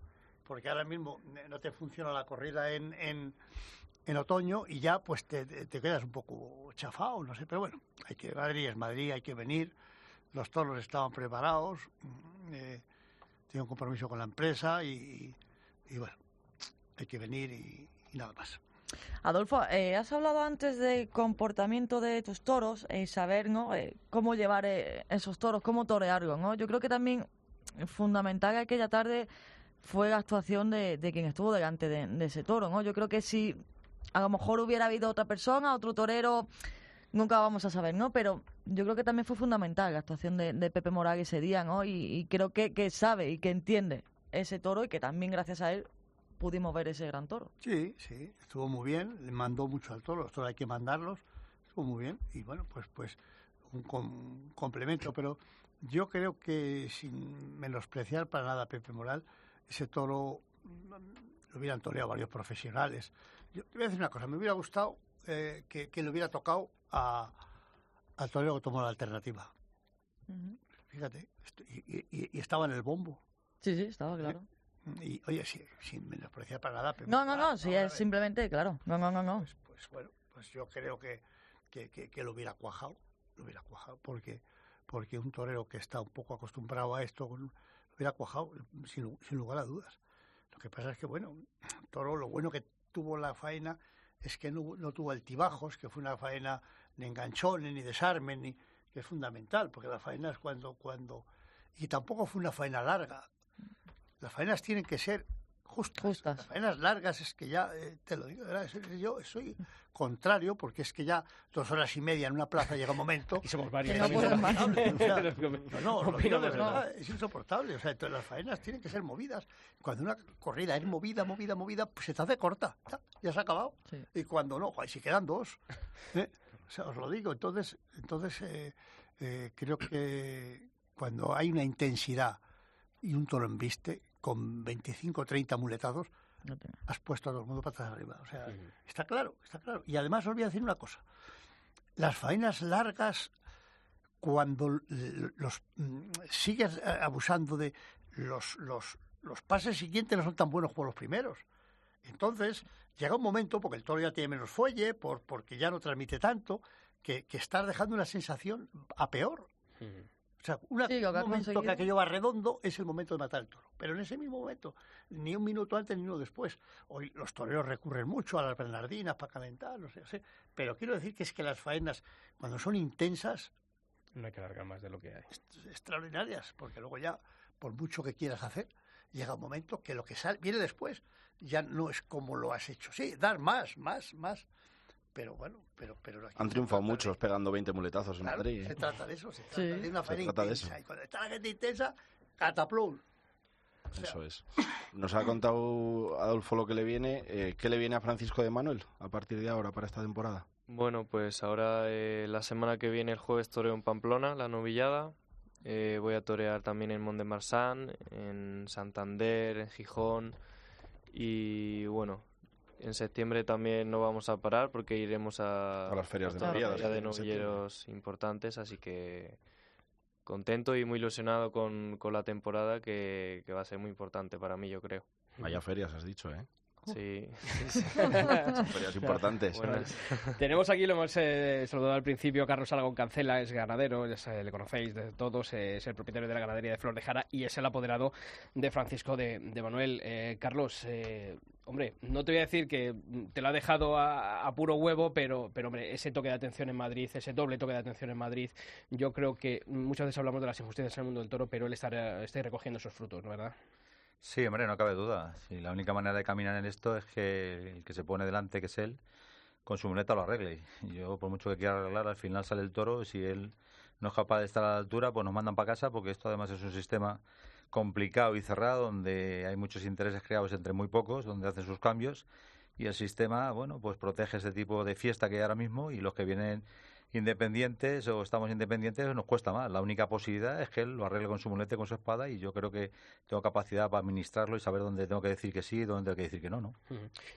porque ahora mismo no te funciona la corrida en, en, en otoño y ya pues te, te- quedas un poco chafado, no sé, pero bueno, hay que Madrid es Madrid, hay que venir, los toros estaban preparados, mm, eh, tengo un compromiso con la empresa y, y bueno, hay que venir y, y nada más. Adolfo, eh, has hablado antes del comportamiento de tus toros y saber ¿no? Eh, cómo llevar eh, esos toros, cómo torearlos. ¿no? Yo creo que también fundamental aquella tarde fue la actuación de, de quien estuvo delante de, de ese toro. ¿no? Yo creo que si a lo mejor hubiera habido otra persona, otro torero nunca vamos a saber, ¿no? Pero yo creo que también fue fundamental la actuación de, de Pepe Moraga ese día, ¿no? Y, y creo que, que sabe y que entiende ese toro y que también gracias a él pudimos ver ese gran toro. Sí, sí, estuvo muy bien, le mandó mucho al toro, los toros hay que mandarlos, estuvo muy bien y bueno, pues pues un, com- un complemento, pero yo creo que sin menospreciar para nada a Pepe Moral, ese toro lo hubieran toreado varios profesionales. Yo te voy a decir una cosa, me hubiera gustado eh, que, que le hubiera tocado a, al torero que tomó la alternativa. Fíjate, y, y- y- y estaba en el bombo. Sí, sí, estaba claro. Y oye, sí, sin menospreciar para nada. Pepe No, no, Moral, no, sí, es ver. simplemente, claro. No, no, no, no. Pues bueno, pues yo creo que, que, que- que lo hubiera cuajado, lo hubiera cuajado, porque, porque un torero que está un poco acostumbrado a esto, lo hubiera cuajado, sin, sin lugar a dudas. Lo que pasa es que, bueno, Toro, lo bueno que tuvo la faena es que no, no tuvo altibajos, que fue una faena de enganchones, ni desarme, ni, que es fundamental, porque la faena es cuando, cuando... Y tampoco fue una faena larga. Las faenas tienen que ser justas. Las faenas largas es que ya, eh, te lo digo, de verdad, es- yo soy contrario porque es que ya dos horas y media en una plaza llega un momento... Y somos varios. no no, no, lo digo de verdad. es insoportable. O sea, entonces las faenas tienen que ser movidas. Cuando una corrida es movida, movida, movida, pues se te hace corta. Ya, ya se ha acabado. Y cuando no, joder, si quedan dos. ¿eh? O sea, os lo digo. Entonces, entonces eh, eh, creo que cuando hay una intensidad y un toro en viste, con 25 o 30 muletados, has puesto a todo el mundo patas arriba. O sea, está claro, está claro. Y además os voy a decir una cosa. Las faenas largas, cuando los mm, sigues eh, abusando de los, los, los pases siguientes no son tan buenos como los primeros. Entonces, llega un momento, porque el toro ya tiene menos fuelle, por, porque ya no transmite tanto, que, que estás dejando una sensación a peor. Sea, una- Sí, que un momento que conseguido. aquello va redondo es el momento de matar al toro. Pero en ese mismo momento, ni un minuto antes ni uno después. Hoy los toreros recurren mucho a las bernardinas para calentar, no sé, no sé. Pero quiero decir que es que las faenas, cuando son intensas, No hay que alargar más de lo que hay. extraordinarias, porque luego ya, por mucho que quieras hacer, llega un momento que lo que sale, viene después ya no es como lo has hecho. Sí, dar más, más, más. Pero bueno, pero... pero aquí Han triunfado muchos pegando 20 muletazos en Claro, Madrid. ¿eh? Se trata de eso, se trata Sí. de una de intensa. eso. Y cuando está la gente intensa, cataplum. Eso es. Nos ha contado Adolfo lo que le viene. Eh, ¿Qué le viene a Francisco de Manuel a partir de ahora para esta temporada? Bueno, pues ahora eh, la semana que viene el jueves toreo en Pamplona, la novillada. Eh, voy a torear también en Mont de Marsan, en Santander, en Gijón. Y bueno, en septiembre también no vamos a parar porque iremos a, A las ferias de novilleros importantes, así que contento y muy ilusionado con, con la temporada que, que va a ser muy importante para mí, yo creo. Vaya ferias, has dicho, ¿eh? (laughs) Sí. Son ferias importantes. Tenemos aquí, lo hemos eh, saludado al principio, Carlos Aragón Cancela, es ganadero, ya se- le conocéis de todos, eh, es el propietario de la ganadería de Flor de Jara y es el apoderado de Francisco de, de Manuel. Eh, Carlos, eh, hombre, no te voy a decir que te lo ha dejado a, a puro huevo, pero, pero hombre, ese toque de atención en Madrid, ese doble toque de atención en Madrid, yo creo que muchas veces hablamos de las injusticias en el mundo del toro, pero él está, está recogiendo esos frutos, ¿no verdad? Sí, hombre, no cabe duda. Sí, la única manera de caminar en esto es que el que se pone delante, que es él, con su muleta lo arregle. Y Yo, por mucho que quiera arreglar, al final sale el toro. Si él no es capaz de estar a la altura, pues nos mandan para casa, porque esto además es un sistema complicado y cerrado, donde hay muchos intereses creados entre muy pocos, donde hacen sus cambios. Y el sistema, bueno, pues protege ese tipo de fiesta que hay ahora mismo y los que vienen independientes o estamos independientes nos cuesta más. La única posibilidad es que él lo arregle con su mulete, con su espada y yo creo que tengo capacidad para administrarlo y saber dónde tengo que decir que sí y dónde tengo que decir que no, ¿no?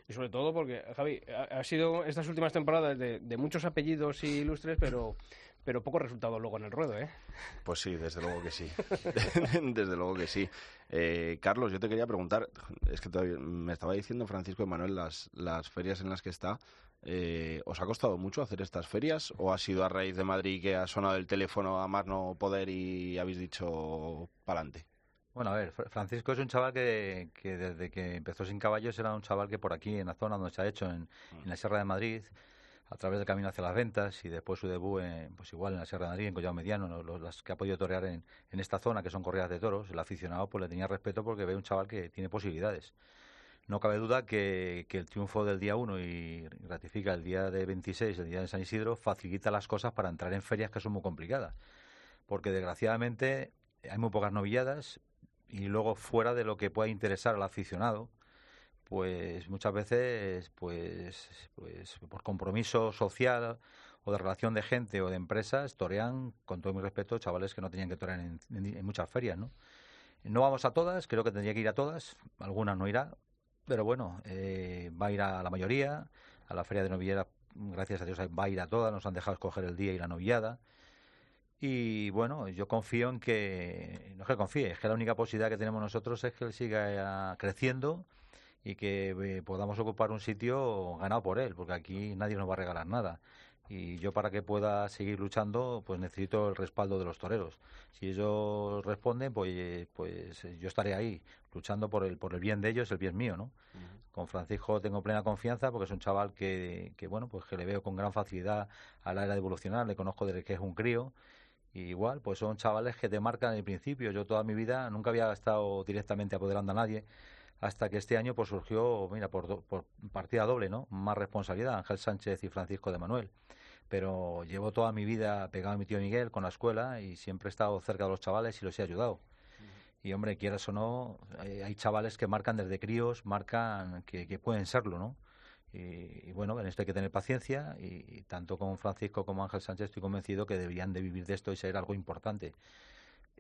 Y sobre todo porque, Javi, ha, ha sido estas últimas temporadas de, de muchos apellidos ilustres, pero, pero poco resultado luego en el ruedo, ¿eh? Pues sí, desde luego que sí. (laughs) desde luego que sí. Eh, Carlos, yo te quería preguntar, es que todavía me estaba diciendo Francisco Emanuel las, las ferias en las que está. eh, ¿Os ha costado mucho hacer estas ferias o ha sido a raíz de Madrid que ha sonado el teléfono a más no poder y habéis dicho pa'lante? Bueno, a ver, Fr- Francisco es un chaval que, que desde que empezó sin caballos era un chaval que por aquí, en la zona donde se ha hecho, en, en la Sierra de Madrid, a través del camino hacia las ventas y después su debut, en, pues igual en la Sierra de Madrid, en Collado Mediano, ¿no? Los- las que ha podido torear en, en esta zona, que son corridas de toros, el aficionado pues le tenía respeto porque ve un chaval que tiene posibilidades. no cabe duda que, que el triunfo del día 1 y ratifica el día de 26, el día de San Isidro, facilita las cosas para entrar en ferias que son muy complicadas. Porque desgraciadamente hay muy pocas novilladas y luego fuera de lo que pueda interesar al aficionado, pues muchas veces, pues, pues por compromiso social o de relación de gente o de empresas, torean, con todo mi respeto, chavales que no tenían que torear en, muchas ferias, ¿no? No vamos a todas, creo que tendría que ir a todas, algunas no irá, pero bueno, eh, va a ir a la mayoría, a la feria de novillera, gracias a Dios va a ir a todas, nos han dejado escoger el día y la novillada. Y bueno, yo confío en que, no es que confíe, es que la única posibilidad que tenemos nosotros es que él siga creciendo y que eh, podamos ocupar un sitio ganado por él, porque aquí nadie nos va a regalar nada. Y yo para que pueda seguir luchando pues necesito el respaldo de los toreros. Si ellos responden pues pues yo estaré ahí luchando por el por el bien de ellos el bien mío no con Francisco tengo plena confianza porque es un chaval que, que bueno pues que le veo con gran facilidad a la era de evolucionar. Le conozco desde que es un crío. Y igual pues son chavales que te marcan el principio. Yo toda mi vida nunca había estado directamente apoderando a nadie hasta que este año pues surgió, mira, por, por partida doble, ¿no? Más responsabilidad, Ángel Sánchez y Francisco de Manuel pero llevo toda mi vida pegado a mi tío Miguel con la escuela y siempre he estado cerca de los chavales y los he ayudado. Y hombre, quieras o no, hay, chavales que marcan desde críos, marcan que, pueden serlo, ¿no? Y, bueno, en esto hay que tener paciencia y, tanto con Francisco como Ángel Sánchez estoy convencido que deberían de vivir de esto y ser algo importante.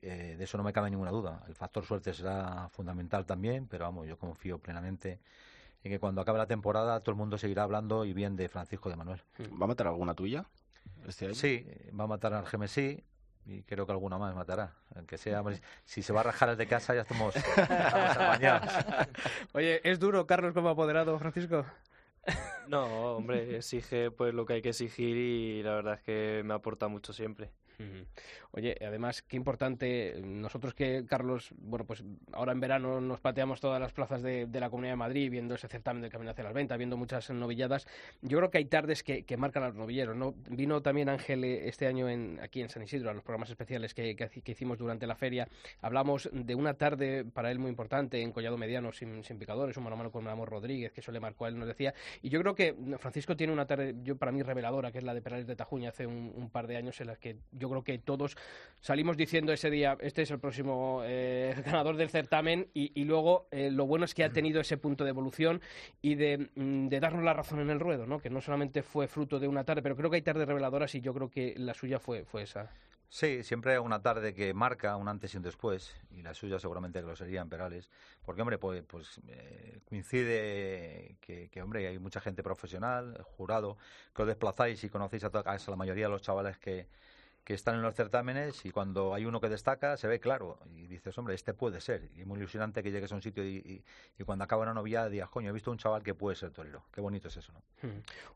Eh, de eso no me cabe ninguna duda. El factor suerte será fundamental también, pero vamos, yo confío plenamente y que cuando acabe la temporada todo el mundo seguirá hablando y bien de Francisco de Manuel. ¿Va a matar alguna tuya este año? Sí, va a matar al Gemesí y creo que alguna más matará. Aunque sea, si se va a rajar el de casa ya estamos, estamos (laughs) Oye, ¿es duro Carlos como apoderado, Francisco? No, hombre, exige pues lo que hay que exigir y la verdad es que me aporta mucho siempre. Oye, además, qué importante, nosotros que, Carlos, bueno, pues ahora en verano nos pateamos todas las plazas de, la Comunidad de Madrid, viendo ese certamen del Camino hacia las Ventas, viendo muchas novilladas, yo creo que hay tardes que, marcan a los novilleros, ¿no? Vino también Ángel eh, este año en, aquí en San Isidro, a los programas especiales que, hicimos durante la feria, hablamos de una tarde para él muy importante en Collado Mediano, sin, picadores, un mano a mano con Amor Rodríguez, que eso le marcó a él, nos decía, y yo creo que Francisco tiene una tarde, yo para mí reveladora, que es la de Perales de Tajuña hace un, un par de años, en la que yo creo que todos salimos diciendo ese día, este es el próximo eh, (laughs) ganador del certamen y, luego eh, lo bueno es que ha tenido ese punto de evolución y mm, de, darnos la razón en el ruedo, ¿no? que no solamente fue fruto de una tarde, pero creo que hay tardes reveladoras y yo creo que la suya fue, fue esa. Sí, siempre hay una tarde que marca un antes y un después, y la suya seguramente que lo sería en Perales, porque, hombre, pues, pues eh, coincide que, hombre, hay mucha gente profesional, jurado, que os desplazáis y conocéis a, a la mayoría de los chavales que, que están en los certámenes y cuando hay uno que destaca se ve claro y dices, hombre, este puede ser. Y es muy ilusionante que llegues a un sitio y, cuando acaba una novia digas, coño, he visto un chaval que puede ser torero. Qué bonito es eso, ¿no?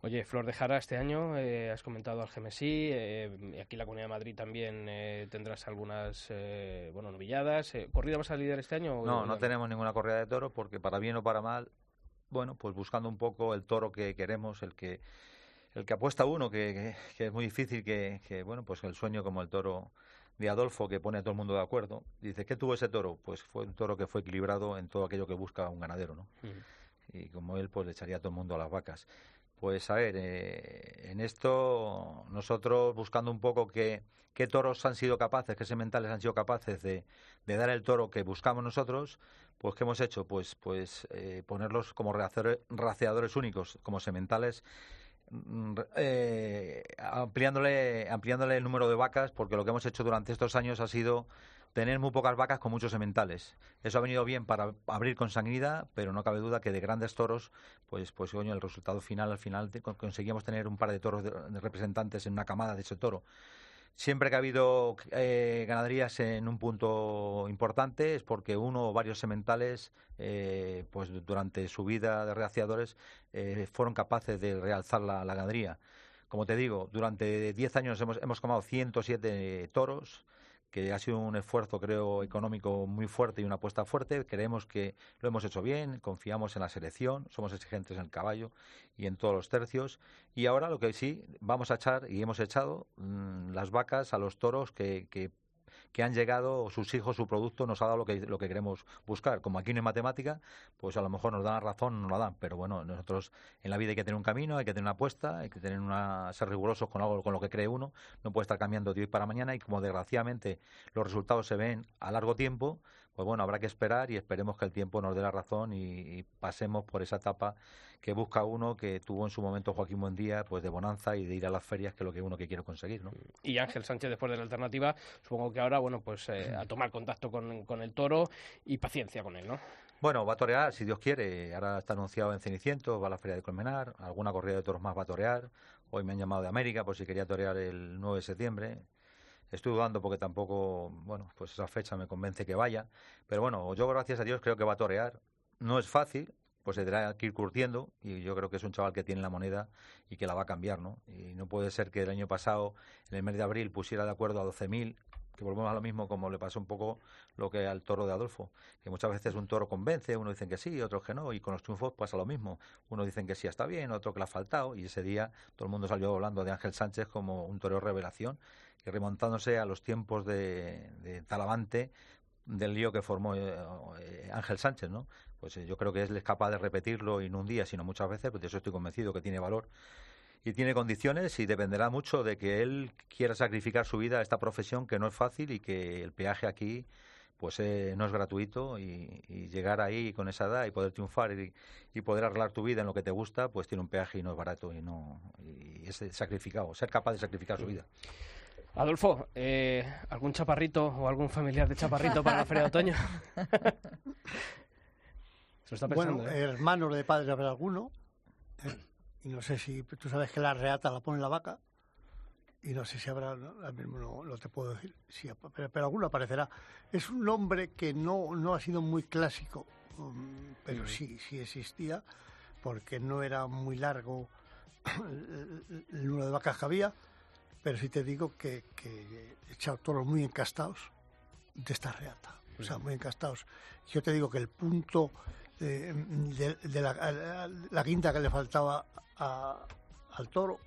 Oye, Flor de Jara, este año eh, has comentado al GMSI, eh, aquí en la Comunidad de Madrid también eh, tendrás algunas, bueno, novilladas. ¿Corrida vas a liderar este año? No, no tenemos ninguna corrida de toro porque para bien o para mal, bueno, pues buscando un poco el toro que queremos, el que el que apuesta uno, que, es muy difícil que, que, bueno, pues el sueño como el toro de Adolfo, que pone a todo el mundo de acuerdo, dice, ¿qué tuvo ese toro? Pues fue un toro que fue equilibrado en todo aquello que busca un ganadero, ¿no? Y como él, pues le echaría a todo el mundo a las vacas. Pues a ver, eh, en esto nosotros buscando un poco qué, qué toros han sido capaces, qué sementales han sido capaces de, de, dar el toro que buscamos nosotros, pues ¿qué hemos hecho? Pues, pues eh, ponerlos como raceadores únicos, como sementales Mm, eh, ampliándole, ampliándole el número de vacas, porque lo que hemos hecho durante estos años ha sido tener muy pocas vacas con muchos sementales. Eso ha venido bien para abrir con sanguinidad, pero no cabe duda que de grandes toros, pues, pues coño, el resultado final, al final conseguimos tener un par de toros de representantes en una camada de ese toro. Siempre que ha habido eh, ganaderías en un punto importante es porque uno o varios sementales, eh, pues durante su vida de reaciadores, eh, fueron capaces de realzar la, ganadería. Como te digo, durante 10 años hemos, hemos tomado 107 toros, que ha sido un esfuerzo, creo, económico muy fuerte y una apuesta fuerte. Creemos que lo hemos hecho bien, confiamos en la selección, somos exigentes en el caballo y en todos los tercios. Y ahora lo que sí, vamos a echar y hemos echado mm, las vacas a los toros que, que, que han llegado, sus hijos, su producto nos ha dado lo que, lo que queremos buscar. Como aquí no hay matemática, pues a lo mejor nos dan la razón, nos la dan. Pero bueno, nosotros en la vida hay que tener un camino, hay que tener una apuesta, hay que tener una, ser rigurosos con algo con lo que cree uno. No puede estar cambiando de hoy para mañana y como desgraciadamente los resultados se ven a largo tiempo, pues bueno, habrá que esperar y esperemos que el tiempo nos dé la razón y, pasemos por esa etapa que busca uno que tuvo en su momento Joaquín Buendía, pues de bonanza y de ir a las ferias, que es lo que uno que quiere conseguir, ¿no? Y Ángel Sánchez, después de la alternativa, supongo que ahora, bueno, pues eh, a tomar contacto con, con el toro y paciencia con él, ¿no? Bueno, va a torear, si Dios quiere. Ahora está anunciado en Ceniciento, va a la Feria de Colmenar, alguna corrida de toros más va a torear. Hoy me han llamado de América por si quería torear el 9 de septiembre. Estoy dudando porque tampoco, bueno, pues esa fecha me convence que vaya. Pero bueno, yo gracias a Dios creo que va a torear. No es fácil, pues se tendrá que ir curtiendo y yo creo que es un chaval que tiene la moneda y que la va a cambiar, ¿no? Y no puede ser que el año pasado, en el mes de abril, pusiera de acuerdo a 12.000 que volvemos a lo mismo como le pasó un poco lo que al toro de Adolfo, que muchas veces un toro convence, uno dicen que sí, otros que no, y con los triunfos pasa lo mismo. Uno dicen que sí está bien, otro que le ha faltado, y ese día todo el mundo salió hablando de Ángel Sánchez como un toro revelación, y remontándose a los tiempos de, de Talavante, del lío que formó eh, Ángel Sánchez, ¿no? Pues eh, yo creo que él es capaz de repetirlo y no un día, sino muchas veces, pues de eso estoy convencido que tiene valor y tiene condiciones y dependerá mucho de que él quiera sacrificar su vida a esta profesión que no es fácil y que el peaje aquí pues eh, no es gratuito y, llegar ahí con esa edad y poder triunfar y, poder arreglar tu vida en lo que te gusta pues tiene un peaje y no es barato y no y es sacrificado ser capaz de sacrificar su vida Adolfo, eh, ¿algún chaparrito o algún familiar de chaparrito para la feria de otoño? (laughs) Se está pensando, bueno, ¿eh? hermanos de padres habrá alguno. Y no sé si tú sabes que la reata la pone la vaca. Y no sé si habrá, no, mismo no, te puedo decir, sí, pero, pero, alguno aparecerá. Es un nombre que no, no ha sido muy clásico, um, pero sí, sí existía, porque no era muy largo (clears throat) el, número de vacas que había, pero sí te digo que, que he echado toros muy encastados de esta reata, o sea, muy encastados. Yo te digo que el punto eh, de, la, la, quinta que le faltaba al toro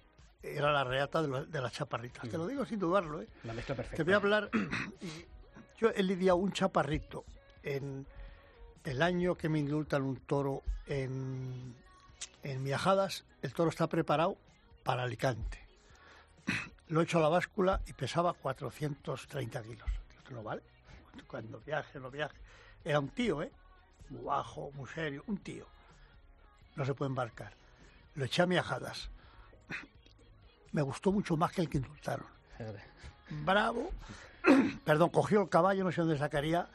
era la reata de, las chaparritas. Te lo digo sin dudarlo. ¿eh? La mezcla perfecta. Te voy a hablar. (clears throat) yo he lidiado un chaparrito en el año que me indultan un toro en, en Miajadas. El toro está preparado para Alicante. Lo he hecho a la báscula y pesaba 430 kilos. Esto no vale. Cuando viaje, no viaje. Era un tío, ¿eh? Muy bajo, muy serio, un tío. No se puede embarcar lo eché a miajadas. Me gustó mucho más que el que indultaron. Bravo, (coughs) perdón, cogió el caballo, no sé dónde sacaría.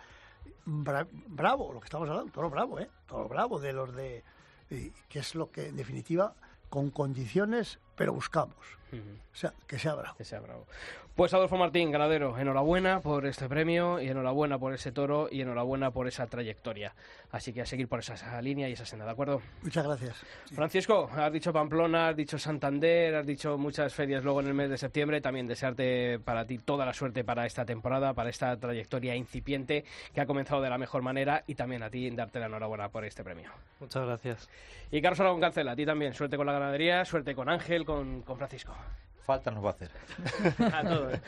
bravo, lo que estamos hablando, todo bravo, ¿eh? Todo bravo de los de. que es lo que, en definitiva, con condiciones, pero buscamos. O sea, que sea bravo. Que sea bravo. Pues Adolfo Martín, ganadero, enhorabuena por este premio y enhorabuena por ese toro y enhorabuena por esa trayectoria. Así que a seguir por esa, línea y esa senda, ¿de acuerdo? Muchas gracias. Francisco, has dicho Pamplona, has dicho Santander, has dicho muchas ferias luego en el mes de septiembre. También desearte para ti toda la suerte para esta temporada, para esta trayectoria incipiente que ha comenzado de la mejor manera y también a ti darte la enhorabuena por este premio. Muchas gracias. Y Carlos Aragón Cancela, a ti también. Suerte con la ganadería, suerte con Ángel, con, con Francisco falta nos va a hacer. (laughs) a todos.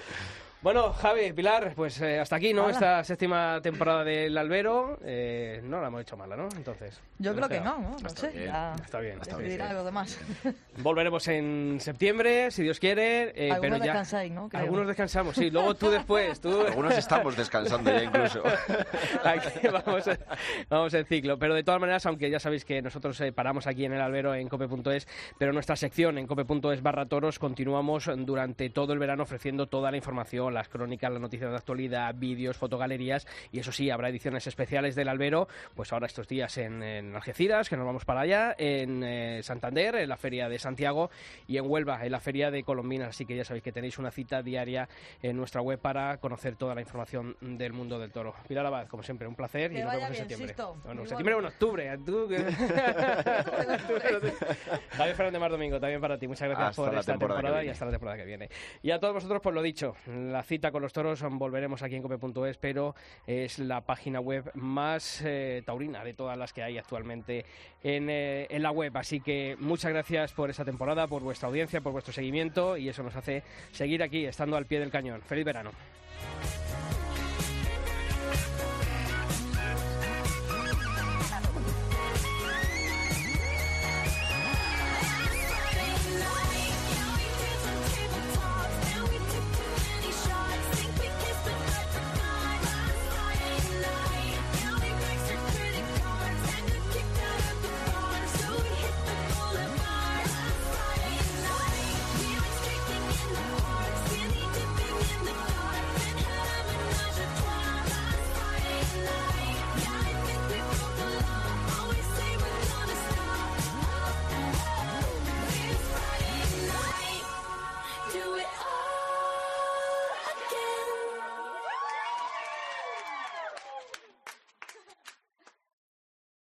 Bueno, Javi, Pilar, pues eh, hasta aquí, ¿no? Esta séptima temporada del Albero. Eh, no la hemos hecho mala, ¿no? Entonces. Yo creo que no, ¿no? No sé. Está bien. Está bien. algo demás. (laughs) Volveremos en septiembre, si Dios quiere. Eh, algunos pero descansáis, ¿no? Algunos descansamos, sí. Luego tú después. Tú... (laughs) Algunos estamos descansando ya incluso. (laughs) aquí vamos, vamos en ciclo. Pero de todas maneras, aunque ya sabéis que nosotros paramos aquí en el Albero en cope.es, pero nuestra sección en cope.es barra toros continuamos durante todo el verano ofreciendo toda la información las crónicas, las noticias de actualidad, vídeos, fotogalerías y eso sí, habrá ediciones especiales del Albero, pues ahora estos días en, Algeciras, que nos vamos para allá, en eh, Santander, en la Feria de Santiago y en Huelva, en la Feria de Colombinas, así que ya sabéis que tenéis una cita diaria en nuestra web para conocer toda la información del mundo del toro. Pilar Abad, como siempre, un placer y nos vemos en septiembre. Bueno, septiembre o en octubre. Javier Fernández Mar Domingo, también para ti. Muchas gracias por esta temporada, y hasta la temporada que viene. Y a todos vosotros, pues lo dicho, la cita con los toros volveremos aquí en cope.es, pero es la página web más eh, taurina de todas las que hay actualmente eh, en, la web. Así que muchas gracias por esta temporada, por vuestra audiencia, por vuestro seguimiento y eso nos hace seguir aquí, estando al pie del cañón. ¡Feliz verano!